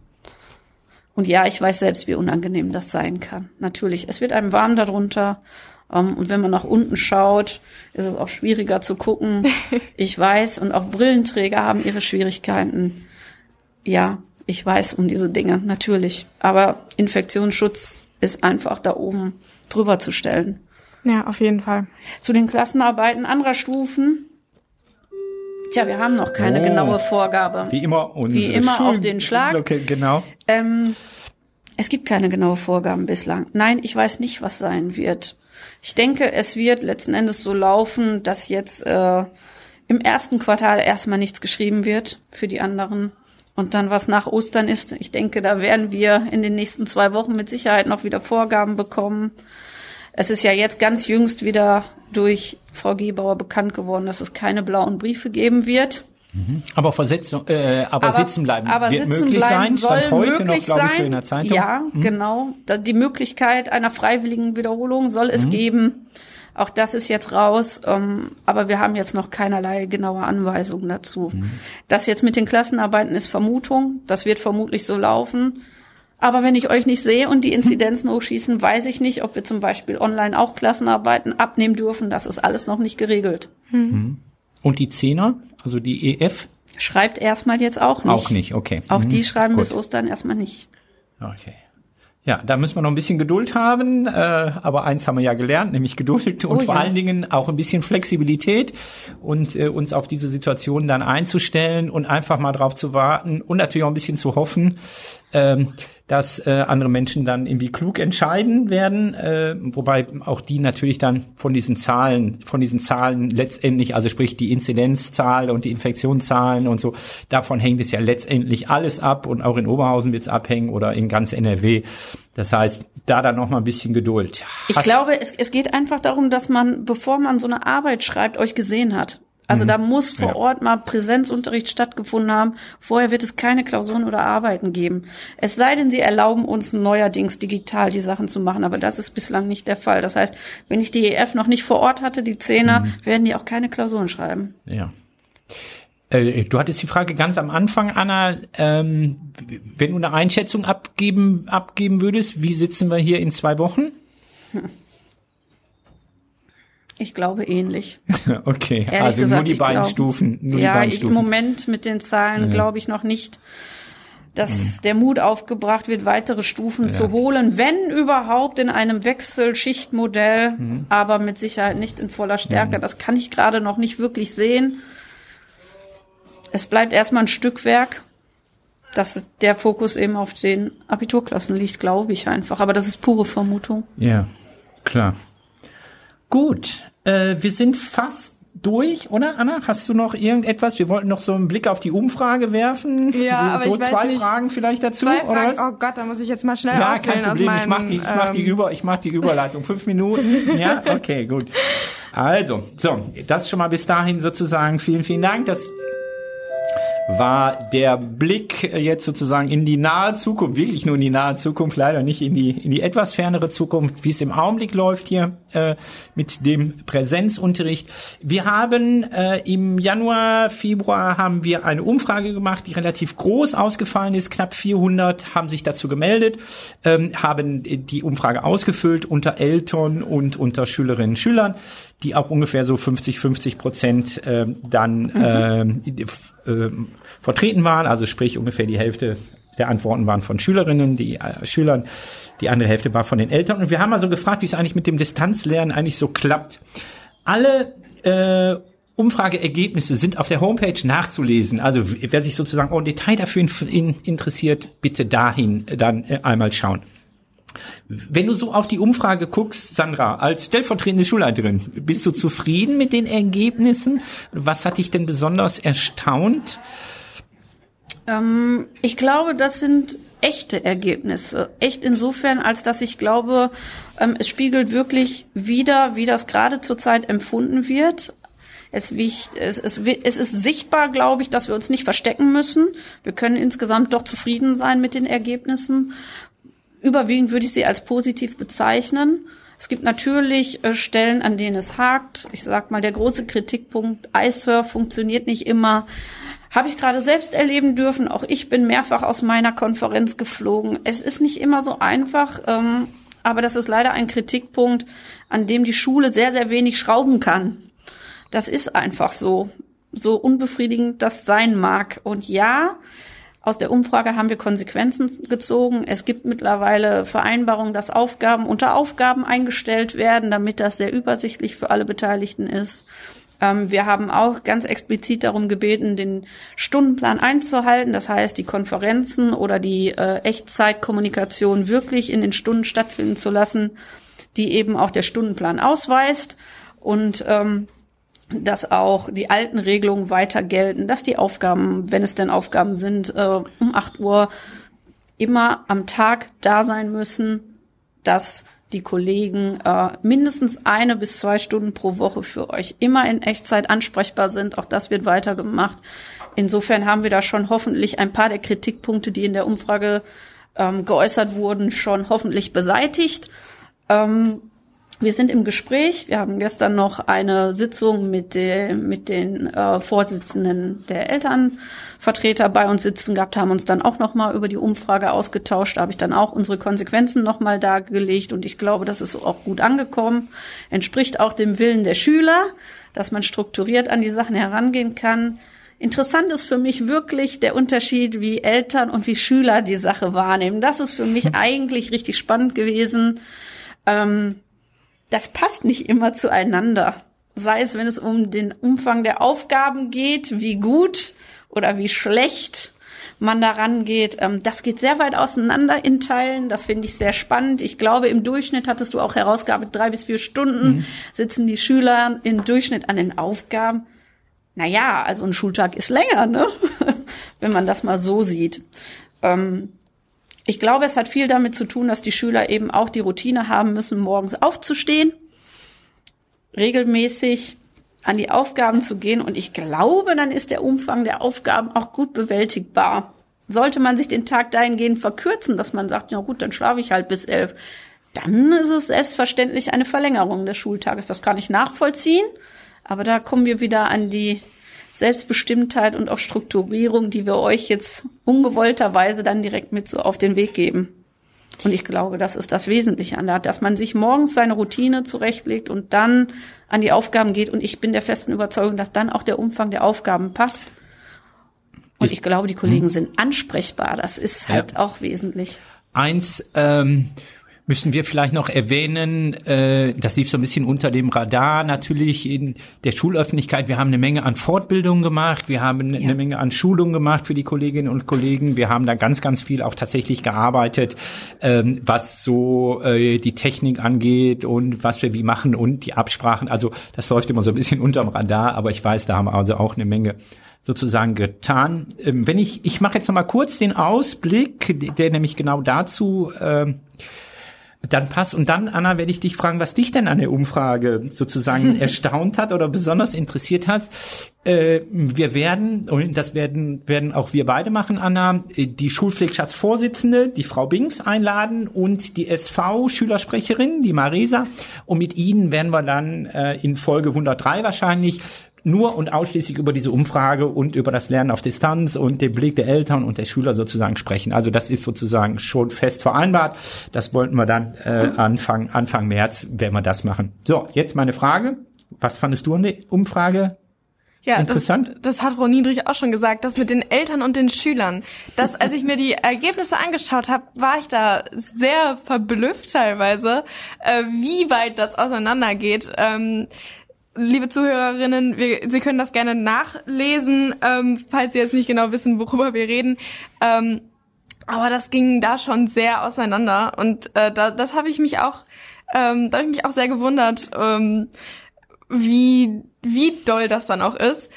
Speaker 4: Und ja, ich weiß selbst, wie unangenehm das sein kann. Natürlich, es wird einem warm darunter. Ähm, und wenn man nach unten schaut, ist es auch schwieriger zu gucken. Ich weiß, und auch Brillenträger haben ihre Schwierigkeiten. Ja, ich weiß um diese Dinge, natürlich. Aber Infektionsschutz ist einfach da oben drüber zu stellen.
Speaker 3: Ja, auf jeden Fall.
Speaker 4: Zu den Klassenarbeiten anderer Stufen. Tja, wir haben noch keine
Speaker 2: Oh.
Speaker 4: genaue Vorgabe.
Speaker 2: Wie immer unsere
Speaker 4: immer auf den Schlag.
Speaker 2: Okay, genau.
Speaker 4: Ähm, es gibt keine genaue Vorgaben bislang. Nein, ich weiß nicht, was sein wird. Ich denke, es wird letzten Endes so laufen, dass jetzt äh, im ersten Quartal erstmal nichts geschrieben wird für die anderen. Und dann, was nach Ostern ist, ich denke, da werden wir in den nächsten zwei Wochen mit Sicherheit noch wieder Vorgaben bekommen. Es ist ja jetzt ganz jüngst wieder durch Frau Gebauer bekannt geworden, dass es keine blauen Briefe geben wird.
Speaker 2: Aber Versetzung, äh, aber, sitzen bleiben
Speaker 4: aber
Speaker 2: wird
Speaker 4: sitzen
Speaker 2: möglich
Speaker 4: bleiben
Speaker 2: sein. Stand
Speaker 4: soll
Speaker 2: heute noch, glaube ich, so in der Zeitung.
Speaker 4: Ja, genau. Da, die Möglichkeit einer freiwilligen Wiederholung soll es geben. Auch das ist jetzt raus, ähm, aber wir haben jetzt noch keinerlei genaue Anweisungen dazu. Das jetzt mit den Klassenarbeiten ist Vermutung. Das wird vermutlich so laufen. Aber wenn ich euch nicht sehe und die Inzidenzen hochschießen, weiß ich nicht, ob wir zum Beispiel online auch Klassenarbeiten abnehmen dürfen. Das ist alles noch nicht geregelt.
Speaker 2: Und die Zehner, also die EF,
Speaker 4: Schreibt erstmal jetzt auch nicht.
Speaker 2: auch nicht. Okay.
Speaker 4: Auch
Speaker 2: Mhm.
Speaker 4: die schreiben
Speaker 2: Gut.
Speaker 4: bis Ostern erstmal nicht.
Speaker 2: Okay. Ja, da müssen wir noch ein bisschen Geduld haben, äh, aber eins haben wir ja gelernt, nämlich Geduld und
Speaker 4: Oh
Speaker 2: vor
Speaker 4: ja.
Speaker 2: allen Dingen auch ein bisschen Flexibilität und äh, uns auf diese Situation dann einzustellen und einfach mal drauf zu warten und natürlich auch ein bisschen zu hoffen, ähm, dass äh, andere Menschen dann irgendwie klug entscheiden werden, äh, wobei auch die natürlich dann von diesen Zahlen, von diesen Zahlen letztendlich, also sprich die Inzidenzzahl und die Infektionszahlen und so, davon hängt es ja letztendlich alles ab und auch in Oberhausen wird es abhängen oder in ganz NRW. Das heißt, da dann noch mal ein bisschen Geduld.
Speaker 4: Ich
Speaker 2: Hast-
Speaker 4: glaube, es, es geht einfach darum, dass man, bevor man so eine Arbeit schreibt, euch gesehen hat. Also da muss vor
Speaker 2: Ja.
Speaker 4: Ort mal Präsenzunterricht stattgefunden haben. Vorher wird es keine Klausuren oder Arbeiten geben. Es sei denn, sie erlauben uns neuerdings digital die Sachen zu machen, aber das ist bislang nicht der Fall. Das heißt, wenn ich die EF noch nicht vor Ort hatte, die Zehner, werden die auch keine Klausuren schreiben.
Speaker 2: Ja. Äh, Du hattest die Frage ganz am Anfang, Anna, ähm, wenn du eine Einschätzung abgeben, abgeben würdest, wie sitzen wir hier in zwei Wochen?
Speaker 4: Ich glaube ähnlich.
Speaker 2: Okay,
Speaker 4: Ehrlich
Speaker 2: also nur
Speaker 4: gesagt,
Speaker 2: die
Speaker 4: ich
Speaker 2: beiden
Speaker 4: glaub-
Speaker 2: Stufen. Nur die
Speaker 4: ja,
Speaker 2: beiden
Speaker 4: ich, im
Speaker 2: Stufen.
Speaker 4: Moment mit den Zahlen glaube ich noch nicht, dass der Mut aufgebracht wird, weitere Stufen zu holen, wenn überhaupt in einem Wechselschichtmodell, aber mit Sicherheit nicht in voller Stärke. Das kann ich gerade noch nicht wirklich sehen. Es bleibt erstmal ein Stückwerk, dass der Fokus eben auf den Abiturklassen liegt, glaube ich einfach. Aber das ist pure Vermutung.
Speaker 2: Ja, klar. Gut, äh, wir sind fast durch, oder Anna? Hast du noch irgendetwas? Wir wollten noch so einen Blick auf die Umfrage werfen.
Speaker 3: Ja, aber
Speaker 2: so
Speaker 3: ich weiß
Speaker 2: zwei
Speaker 3: nicht.
Speaker 2: Fragen vielleicht dazu,
Speaker 3: Zwei
Speaker 2: oder
Speaker 3: Fragen.
Speaker 2: was?
Speaker 3: Oh Gott, da muss ich jetzt mal schnell
Speaker 2: Ja,
Speaker 3: auswählen
Speaker 2: kein Problem.
Speaker 3: aus
Speaker 2: ich
Speaker 3: meinen,
Speaker 2: mach die, ich mach die
Speaker 3: ähm,
Speaker 2: über, ich mach die Überleitung. Fünf Minuten. Ja, okay, gut. Also, so, das schon mal bis dahin sozusagen. Vielen, vielen Dank. Das war der Blick jetzt sozusagen in die nahe Zukunft, wirklich nur in die nahe Zukunft, leider nicht in die in die etwas fernere Zukunft, wie es im Augenblick läuft hier äh, mit dem Präsenzunterricht. Wir haben äh, im Januar, Februar haben wir eine Umfrage gemacht, die relativ groß ausgefallen ist. Knapp 400 haben sich dazu gemeldet, ähm, haben die Umfrage ausgefüllt unter Eltern und unter Schülerinnen und Schülern die auch ungefähr so 50, 50 Prozent äh, dann ähm, äh, vertreten waren, also sprich ungefähr die Hälfte der Antworten waren von Schülerinnen, die äh, Schülern, die andere Hälfte war von den Eltern. Und wir haben also gefragt, wie es eigentlich mit dem Distanzlernen eigentlich so klappt. Alle äh, Umfrageergebnisse sind auf der Homepage nachzulesen. Also wer sich sozusagen im Detail dafür in, in, interessiert, bitte dahin dann äh, einmal schauen. Wenn du so auf die Umfrage guckst, Sandra, als stellvertretende Schulleiterin, bist du zufrieden mit den Ergebnissen? Was hat dich denn besonders erstaunt?
Speaker 4: Ähm, ich glaube, das sind echte Ergebnisse. Echt insofern, als dass ich glaube, ähm, es spiegelt wirklich wider, wie das gerade zurzeit empfunden wird. Es, es, es, es ist sichtbar, glaube ich, dass wir uns nicht verstecken müssen. Wir können insgesamt doch zufrieden sein mit den Ergebnissen. Überwiegend würde ich sie als positiv bezeichnen. Es gibt natürlich äh, Stellen, an denen es hakt. Ich sag mal, der große Kritikpunkt, iSurf funktioniert nicht immer. Habe ich gerade selbst erleben dürfen. Auch ich bin mehrfach aus meiner Konferenz geflogen. Es ist nicht immer so einfach, ähm, aber das ist leider ein Kritikpunkt, an dem die Schule sehr, sehr wenig schrauben kann. Das ist einfach so. So unbefriedigend das sein mag. Und ja, aus der Umfrage haben wir Konsequenzen gezogen. Es gibt mittlerweile Vereinbarungen, dass Aufgaben unter Aufgaben eingestellt werden, damit das sehr übersichtlich für alle Beteiligten ist. Ähm, wir haben auch ganz explizit darum gebeten, den Stundenplan einzuhalten. Das heißt, die Konferenzen oder die äh, Echtzeitkommunikation wirklich in den Stunden stattfinden zu lassen, die eben auch der Stundenplan ausweist. Und ähm, dass auch die alten Regelungen weiter gelten, dass die Aufgaben, wenn es denn Aufgaben sind, äh, um 8 Uhr immer am Tag da sein müssen, dass die Kollegen äh, mindestens eine bis zwei Stunden pro Woche für euch immer in Echtzeit ansprechbar sind. Auch das wird weitergemacht. Insofern haben wir da schon hoffentlich ein paar der Kritikpunkte, die in der Umfrage ähm, geäußert wurden, schon hoffentlich beseitigt. Ähm, wir sind im Gespräch. Wir haben gestern noch eine Sitzung mit, den mit den äh, Vorsitzenden der Elternvertreter bei uns sitzen gehabt, haben uns dann auch noch mal über die Umfrage ausgetauscht. Da habe ich dann auch unsere Konsequenzen noch mal dargelegt und ich glaube, das ist auch gut angekommen. Entspricht auch dem Willen der Schüler, dass man strukturiert an die Sachen herangehen kann. Interessant ist für mich wirklich der Unterschied, wie Eltern und wie Schüler die Sache wahrnehmen. Das ist für mich eigentlich richtig spannend gewesen. Ähm, das passt nicht immer zueinander. Sei es, wenn es um den Umfang der Aufgaben geht, wie gut oder wie schlecht man daran geht. Ähm, das geht sehr weit auseinander in Teilen. Das finde ich sehr spannend. Ich glaube, im Durchschnitt hattest du auch herausgearbeitet, drei bis vier Stunden sitzen die Schüler im Durchschnitt an den Aufgaben. Naja, also ein Schultag ist länger, ne? wenn man das mal so sieht. Ähm, ich glaube, es hat viel damit zu tun, dass die Schüler eben auch die Routine haben müssen, morgens aufzustehen, regelmäßig an die Aufgaben zu gehen. Und ich glaube, dann ist der Umfang der Aufgaben auch gut bewältigbar. Sollte man sich den Tag dahingehend verkürzen, dass man sagt, ja gut, dann schlafe ich halt bis elf, dann ist es selbstverständlich eine Verlängerung des Schultages. Das kann ich nachvollziehen. Aber da kommen wir wieder an die Selbstbestimmtheit und auch Strukturierung, die wir euch jetzt ungewollterweise dann direkt mit so auf den Weg geben. Und ich glaube, das ist das Wesentliche an der, dass man sich morgens seine Routine zurechtlegt und dann an die Aufgaben geht. Und ich bin der festen Überzeugung, dass dann auch der Umfang der Aufgaben passt. Und ich glaube, die Kollegen sind ansprechbar. Das ist halt
Speaker 2: Ja.
Speaker 4: auch wesentlich.
Speaker 2: Eins, ähm, müssen wir vielleicht noch erwähnen, äh, das lief so ein bisschen unter dem Radar natürlich in der Schulöffentlichkeit. Wir haben eine Menge an Fortbildungen gemacht, wir haben ja. eine Menge an Schulungen gemacht für die Kolleginnen und Kollegen. Wir haben da ganz, ganz viel auch tatsächlich gearbeitet, ähm, was so äh, die Technik angeht und was wir wie machen und die Absprachen. Also das läuft immer so ein bisschen unterm Radar, aber ich weiß, da haben wir also auch eine Menge sozusagen getan. Ähm, wenn ich, ich mache jetzt noch mal kurz den Ausblick, der nämlich genau dazu ähm, dann passt. Und dann, Anna, werde ich dich fragen, was dich denn an der Umfrage sozusagen erstaunt hat oder besonders interessiert hat. Äh, wir werden, und das werden, werden auch wir beide machen, Anna, die Schulpflegschaftsvorsitzende, die Frau Binks einladen und die SV-Schülersprecherin, die Marisa. Und mit ihnen werden wir dann äh, in Folge 103 wahrscheinlich nur und ausschließlich über diese Umfrage und über das Lernen auf Distanz und den Blick der Eltern und der Schüler sozusagen sprechen. Also das ist sozusagen schon fest vereinbart. Das wollten wir dann äh, Anfang, Anfang März, werden wir das machen. So, jetzt meine Frage. Was fandest du an der Umfrage?
Speaker 3: Ja, Interessant. Das, das hat Frau Niedrich auch schon gesagt, das mit den Eltern und den Schülern. Das, als ich mir die Ergebnisse angeschaut habe, war ich da sehr verblüfft teilweise, äh, wie weit das auseinandergeht. Ähm, liebe Zuhörerinnen, wir, Sie können das gerne nachlesen, ähm, falls Sie jetzt nicht genau wissen, worüber wir reden. Ähm, aber das ging da schon sehr auseinander und äh, da, das habe ich mich auch, ähm, da habe ich mich auch sehr gewundert, ähm, wie wie doll das dann auch ist.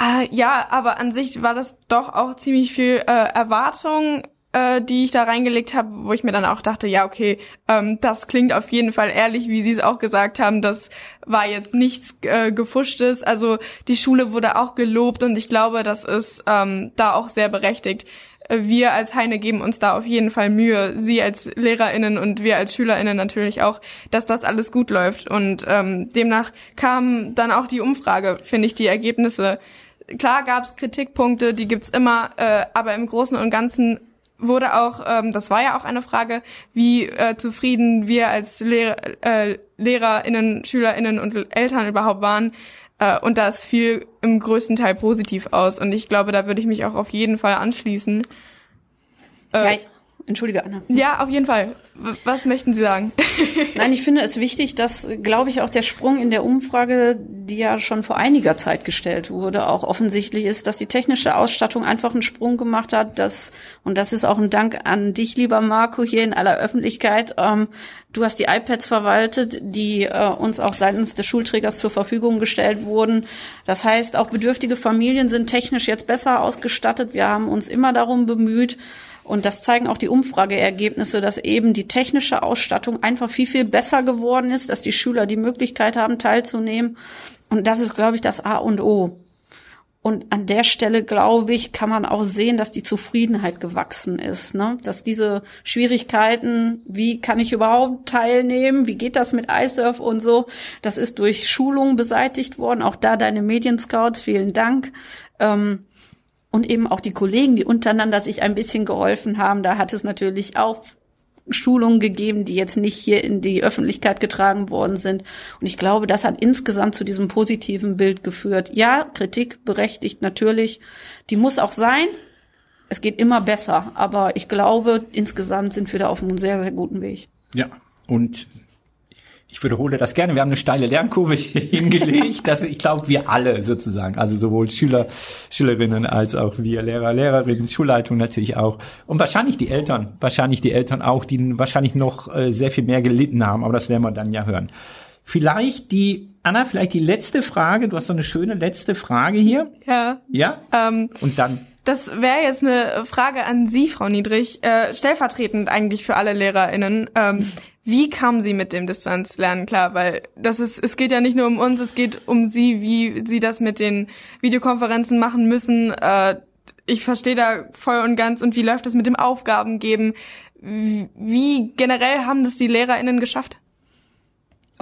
Speaker 3: Äh, ja, aber an sich war das doch auch ziemlich viel äh, Erwartung äh, die ich da reingelegt habe, wo ich mir dann auch dachte, ja, okay, ähm, das klingt auf jeden Fall ehrlich, wie Sie es auch gesagt haben, das war jetzt nichts äh, Gefuschtes. Also die Schule wurde auch gelobt und ich glaube, das ist ähm, da auch sehr berechtigt. Wir als Heine geben uns da auf jeden Fall Mühe, Sie als LehrerInnen und wir als SchülerInnen natürlich auch, dass das alles gut läuft. Und ähm, demnach kam dann auch die Umfrage, finde ich, die Ergebnisse. Klar gab es Kritikpunkte, die gibt's immer, äh, aber im Großen und Ganzen wurde auch, ähm, das war ja auch eine Frage, wie äh, zufrieden wir als Lehr äh, LehrerInnen, SchülerInnen und Eltern überhaupt waren. Äh, und das fiel im größten Teil positiv aus. Und ich glaube, da würde ich mich auch auf jeden Fall anschließen.
Speaker 4: Äh, ja, ich, entschuldige, Anna.
Speaker 3: Ja, auf jeden Fall. Was möchten Sie sagen?
Speaker 4: Nein, ich finde es wichtig, dass, glaube ich, auch der Sprung in der Umfrage, die ja schon vor einiger Zeit gestellt wurde, auch offensichtlich ist, dass die technische Ausstattung einfach einen Sprung gemacht hat. Dass, und das ist auch ein Dank an dich, lieber Marco, hier in aller Öffentlichkeit. Ähm, du hast die iPads verwaltet, die äh, uns auch seitens des Schulträgers zur Verfügung gestellt wurden. Das heißt, auch bedürftige Familien sind technisch jetzt besser ausgestattet. Wir haben uns immer darum bemüht, und das zeigen auch die Umfrageergebnisse, dass eben die technische Ausstattung einfach viel, viel besser geworden ist, dass die Schüler die Möglichkeit haben, teilzunehmen. Und das ist, glaube ich, das A und O. Und an der Stelle, glaube ich, kann man auch sehen, dass die Zufriedenheit gewachsen ist. Ne? Dass diese Schwierigkeiten, wie kann ich überhaupt teilnehmen, wie geht das mit iSurf und so, das ist durch Schulung beseitigt worden. Auch da deine Medienscouts, vielen Dank. Ähm, und eben auch die Kollegen, die untereinander sich ein bisschen geholfen haben. Da hat es natürlich auch Schulungen gegeben, die jetzt nicht hier in die Öffentlichkeit getragen worden sind. Und ich glaube, das hat insgesamt zu diesem positiven Bild geführt. Ja, Kritik berechtigt natürlich. Die muss auch sein. Es geht immer besser. Aber ich glaube, insgesamt sind wir da auf einem sehr, sehr guten Weg.
Speaker 2: Ja. Und ich wiederhole das gerne, wir haben eine steile Lernkurve hingelegt, dass ich glaube, wir alle sozusagen, also sowohl Schüler, Schülerinnen als auch wir Lehrer, Lehrerinnen, Schulleitung natürlich auch und wahrscheinlich die Eltern, wahrscheinlich die Eltern auch, die wahrscheinlich noch äh, sehr viel mehr gelitten haben, aber das werden wir dann ja hören. Vielleicht die Anna, vielleicht die letzte Frage. Du hast so eine schöne letzte Frage hier.
Speaker 3: Ja.
Speaker 2: Ja. Ähm, und dann
Speaker 3: das wäre jetzt eine Frage an Sie, Frau Niedrig, äh, stellvertretend eigentlich für alle LehrerInnen. Ähm, wie kam sie mit dem Distanzlernen klar? Weil das ist, es geht ja nicht nur um uns, es geht um sie, wie sie das mit den Videokonferenzen machen müssen. Äh, ich verstehe da voll und ganz. Und wie läuft das mit dem Aufgabengeben? Wie generell haben das die LehrerInnen geschafft?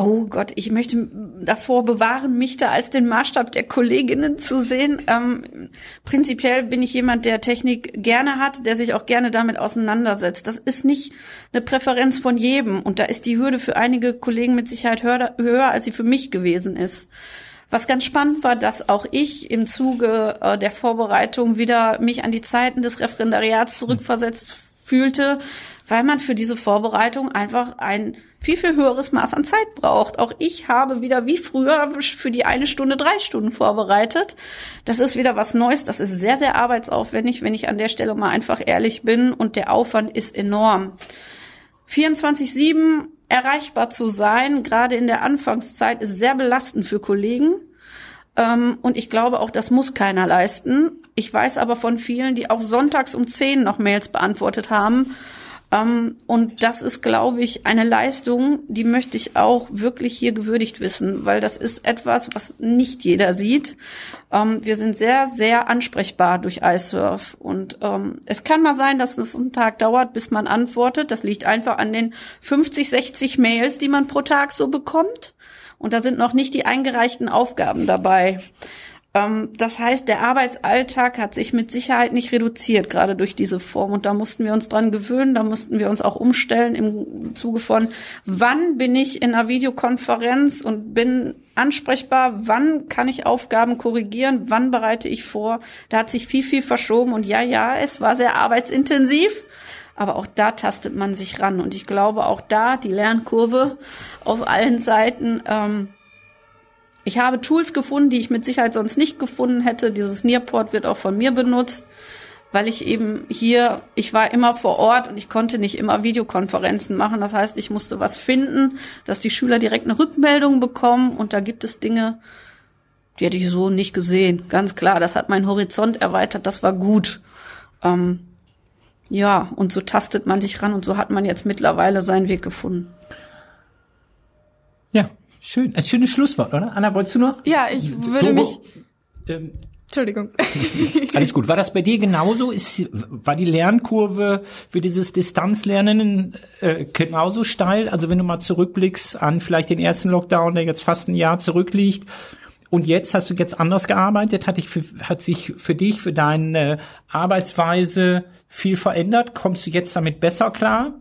Speaker 4: Oh Gott, ich möchte davor bewahren, mich da als den Maßstab der Kolleginnen zu sehen. Ähm, prinzipiell bin ich jemand, der Technik gerne hat, der sich auch gerne damit auseinandersetzt. Das ist nicht eine Präferenz von jedem. Und da ist die Hürde für einige Kollegen mit Sicherheit höher, höher als sie für mich gewesen ist. Was ganz spannend war, dass auch ich im Zuge äh, der Vorbereitung wieder mich an die Zeiten des Referendariats zurückversetzt fühlte, weil man für diese Vorbereitung einfach ein viel, viel höheres Maß an Zeit braucht. Auch ich habe wieder wie früher für die eine Stunde drei Stunden vorbereitet. Das ist wieder was Neues. Das ist sehr, sehr arbeitsaufwendig, wenn ich an der Stelle mal einfach ehrlich bin. Und der Aufwand ist enorm. 24-7 erreichbar zu sein, gerade in der Anfangszeit, ist sehr belastend für Kollegen. Ähm, und ich glaube auch, das muss keiner leisten. Ich weiß aber von vielen, die auch sonntags um 10 noch Mails beantwortet haben ähm, und das ist, glaube ich, eine Leistung, die möchte ich auch wirklich hier gewürdigt wissen, weil das ist etwas, was nicht jeder sieht. Ähm, wir sind sehr, sehr ansprechbar durch iSurf. Und ähm, es kann mal sein, dass es einen Tag dauert, bis man antwortet. Das liegt einfach an den 50, 60 Mails, die man pro Tag so bekommt. Und da sind noch nicht die eingereichten Aufgaben dabei. Ähm, das heißt, der Arbeitsalltag hat sich mit Sicherheit nicht reduziert, gerade durch diese Form. Und da mussten wir uns dran gewöhnen, da mussten wir uns auch umstellen im Zuge von, wann bin ich in einer Videokonferenz und bin ansprechbar, wann kann ich Aufgaben korrigieren, wann bereite ich vor. Da hat sich viel, viel verschoben und ja, ja, es war sehr arbeitsintensiv. Aber auch da tastet man sich ran. Und ich glaube, auch da die Lernkurve auf allen Seiten ähm, ich habe Tools gefunden, die ich mit Sicherheit sonst nicht gefunden hätte. Dieses Nearport wird auch von mir benutzt, weil ich eben hier, ich war immer vor Ort und ich konnte nicht immer Videokonferenzen machen. Das heißt, ich musste was finden, dass die Schüler direkt eine Rückmeldung bekommen und da gibt es Dinge, die hätte ich so nicht gesehen. Ganz klar, das hat meinen Horizont erweitert, das war gut. Ähm, ja, und so tastet man sich ran und so hat man jetzt mittlerweile seinen Weg gefunden.
Speaker 2: Schön, ein schönes Schlusswort, oder? Anna, wolltest du noch?
Speaker 3: Ja, ich würde
Speaker 2: so,
Speaker 3: mich.
Speaker 2: Ähm,
Speaker 3: Entschuldigung.
Speaker 2: Alles gut. War das bei dir genauso? Ist, war die Lernkurve für dieses Distanzlernen äh, genauso steil? Also wenn du mal zurückblickst an vielleicht den ersten Lockdown, der jetzt fast ein Jahr zurückliegt, und jetzt hast du jetzt anders gearbeitet? Hat, dich für, hat sich für dich, für deine Arbeitsweise viel verändert? Kommst du jetzt damit besser klar?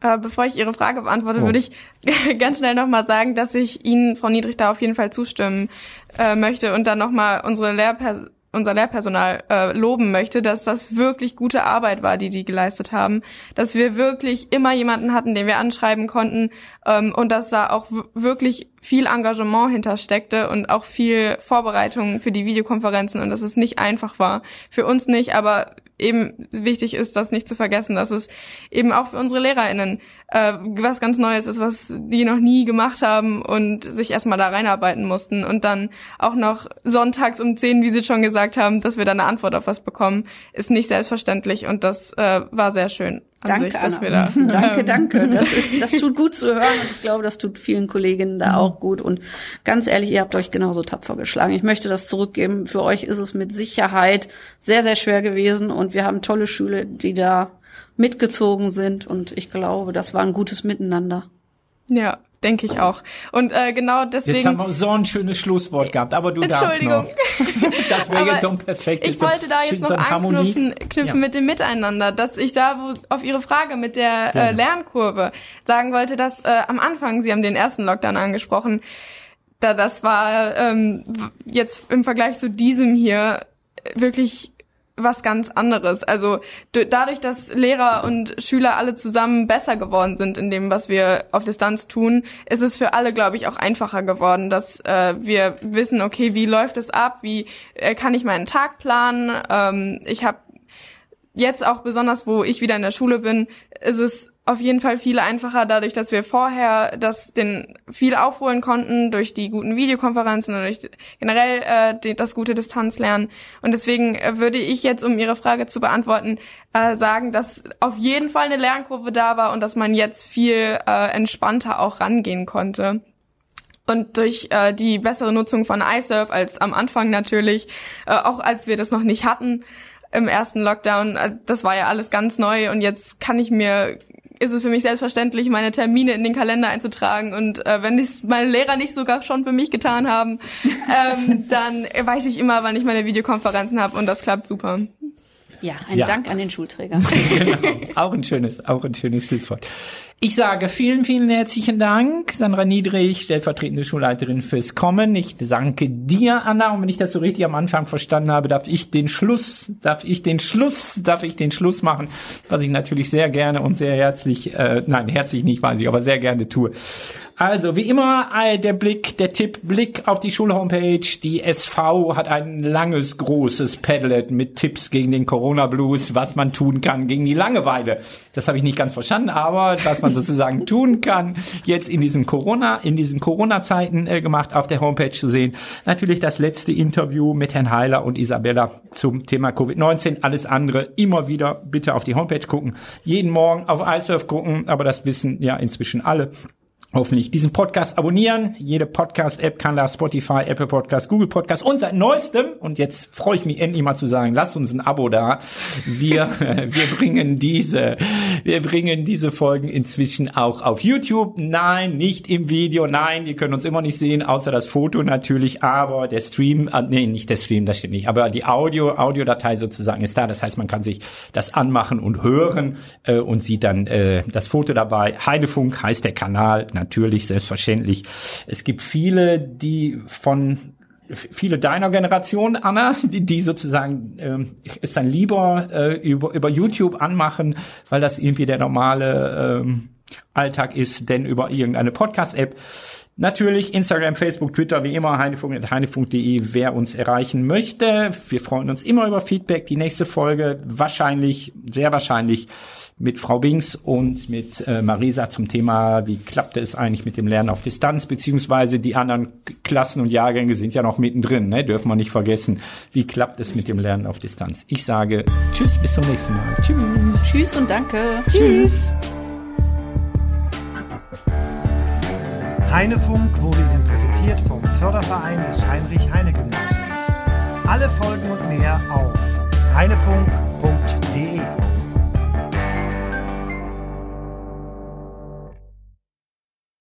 Speaker 3: Äh, bevor ich Ihre Frage beantworte, oh. würde ich ganz schnell nochmal sagen, dass ich Ihnen, Frau Niedrig, da auf jeden Fall zustimmen äh, möchte und dann nochmal unsere Lehrperson unser Lehrpersonal äh, loben möchte, dass das wirklich gute Arbeit war, die die geleistet haben, dass wir wirklich immer jemanden hatten, den wir anschreiben konnten ähm, und dass da auch wirklich viel Engagement hintersteckte und auch viel Vorbereitung für die Videokonferenzen und dass es nicht einfach war. Für uns nicht, aber eben wichtig ist, das nicht zu vergessen, dass es eben auch für unsere LehrerInnen äh, was ganz Neues ist, was die noch nie gemacht haben und sich erstmal da reinarbeiten mussten und dann auch noch sonntags um zehn, wie Sie schon gesagt haben, dass wir da eine Antwort auf was bekommen, ist nicht selbstverständlich und das äh, war sehr schön.
Speaker 4: Danke, sich, dass wir da, danke, ähm, danke. Das ist, das tut gut zu hören und ich glaube, das tut vielen Kolleginnen da auch gut und ganz ehrlich, ihr habt euch genauso tapfer geschlagen. Ich möchte das zurückgeben. Für euch ist es mit Sicherheit sehr, sehr schwer gewesen und wir haben tolle Schüler, die da mitgezogen sind und ich glaube, das war ein gutes Miteinander.
Speaker 3: Ja, denke ich auch. Und äh, genau deswegen.
Speaker 2: Jetzt haben wir so ein schönes Schlusswort gehabt, aber du darfst noch.
Speaker 3: das wäre jetzt so ein perfektes. Ich wollte da jetzt noch so anknüpfen knüpfen ja. mit dem Miteinander, dass ich da wo, auf Ihre Frage mit der äh, Lernkurve sagen wollte, dass äh, am Anfang, Sie haben den ersten Lockdown angesprochen, da das war ähm, jetzt im Vergleich zu diesem hier wirklich was ganz anderes. Also dadurch, dass Lehrer und Schüler alle zusammen besser geworden sind in dem, was wir auf Distanz tun, ist es für alle, glaube ich, auch einfacher geworden, dass äh, wir wissen, okay, wie läuft es ab, wie äh, kann ich meinen Tag planen. Ähm, ich habe jetzt auch besonders, wo ich wieder in der Schule bin, ist es auf jeden Fall viel einfacher, dadurch, dass wir vorher das den viel aufholen konnten durch die guten Videokonferenzen und durch generell äh, die, das gute Distanzlernen. Und deswegen äh, würde ich jetzt, um Ihre Frage zu beantworten, äh, sagen, dass auf jeden Fall eine Lernkurve da war und dass man jetzt viel äh, entspannter auch rangehen konnte. Und durch äh, die bessere Nutzung von iSurf als am Anfang natürlich, äh, auch als wir das noch nicht hatten, im ersten Lockdown, äh, das war ja alles ganz neu und jetzt kann ich mir ist es für mich selbstverständlich, meine Termine in den Kalender einzutragen. Und äh, wenn es meine Lehrer nicht sogar schon für mich getan haben, ähm, dann weiß ich immer, wann ich meine Videokonferenzen habe und das klappt super.
Speaker 4: Ja, ein ja. Dank an den Schulträger.
Speaker 2: genau, auch ein schönes, auch ein schönes Schlusswort. Ich sage vielen, vielen herzlichen Dank, Sandra Niedrig, stellvertretende Schulleiterin fürs Kommen. Ich danke dir, Anna. Und wenn ich das so richtig am Anfang verstanden habe, darf ich den Schluss, darf ich den Schluss, darf ich den Schluss machen, was ich natürlich sehr gerne und sehr herzlich, äh, nein, herzlich nicht, weiß ich, aber sehr gerne tue. Also, wie immer, der Blick, der Tipp, Blick auf die Schulhomepage. Die SV hat ein langes, großes Padlet mit Tipps gegen den Corona-Blues, was man tun kann gegen die Langeweile. Das habe ich nicht ganz verstanden, aber was man sozusagen tun kann, jetzt in diesen Corona, in diesen Corona-Zeiten äh, gemacht, auf der Homepage zu sehen. Natürlich das letzte Interview mit Herrn Heiler und Isabella zum Thema Covid-19. Alles andere immer wieder bitte auf die Homepage gucken. Jeden Morgen auf iSurf gucken, aber das wissen ja inzwischen alle hoffentlich diesen Podcast abonnieren. Jede Podcast-App kann da Spotify, Apple Podcast, Google Podcast und seit neuestem, und jetzt freue ich mich endlich mal zu sagen, lasst uns ein Abo da. Wir, wir bringen diese, wir bringen diese Folgen inzwischen auch auf YouTube. Nein, nicht im Video. Nein, ihr könnt uns immer nicht sehen, außer das Foto natürlich, aber der Stream, äh, nee, nicht der Stream, das stimmt nicht, aber die Audio, Audiodatei sozusagen ist da. Das heißt, man kann sich das anmachen und hören äh, und sieht dann äh, das Foto dabei. Heidefunk heißt der Kanal natürlich, selbstverständlich. Es gibt viele, die von viele deiner Generation, Anna, die, die sozusagen ähm, es dann lieber äh, über, über YouTube anmachen, weil das irgendwie der normale ähm, Alltag ist, denn über irgendeine Podcast-App. Natürlich Instagram, Facebook, Twitter, wie immer, heinefunk.de, wer uns erreichen möchte. Wir freuen uns immer über Feedback. Die nächste Folge wahrscheinlich, sehr wahrscheinlich mit Frau Bings und mit äh, Marisa zum Thema, wie klappte es eigentlich mit dem Lernen auf Distanz, beziehungsweise die anderen Klassen und Jahrgänge sind ja noch mittendrin, ne? dürfen wir nicht vergessen. Wie klappt es mit dem Lernen auf Distanz? Ich sage Tschüss, bis zum nächsten Mal.
Speaker 4: Tschüss. Tschüss und danke. Tschüss.
Speaker 1: Heinefunk wurde Ihnen präsentiert vom Förderverein des Heinrich-Heine-Gymnasiums. Alle Folgen und mehr auf heinefunk.de.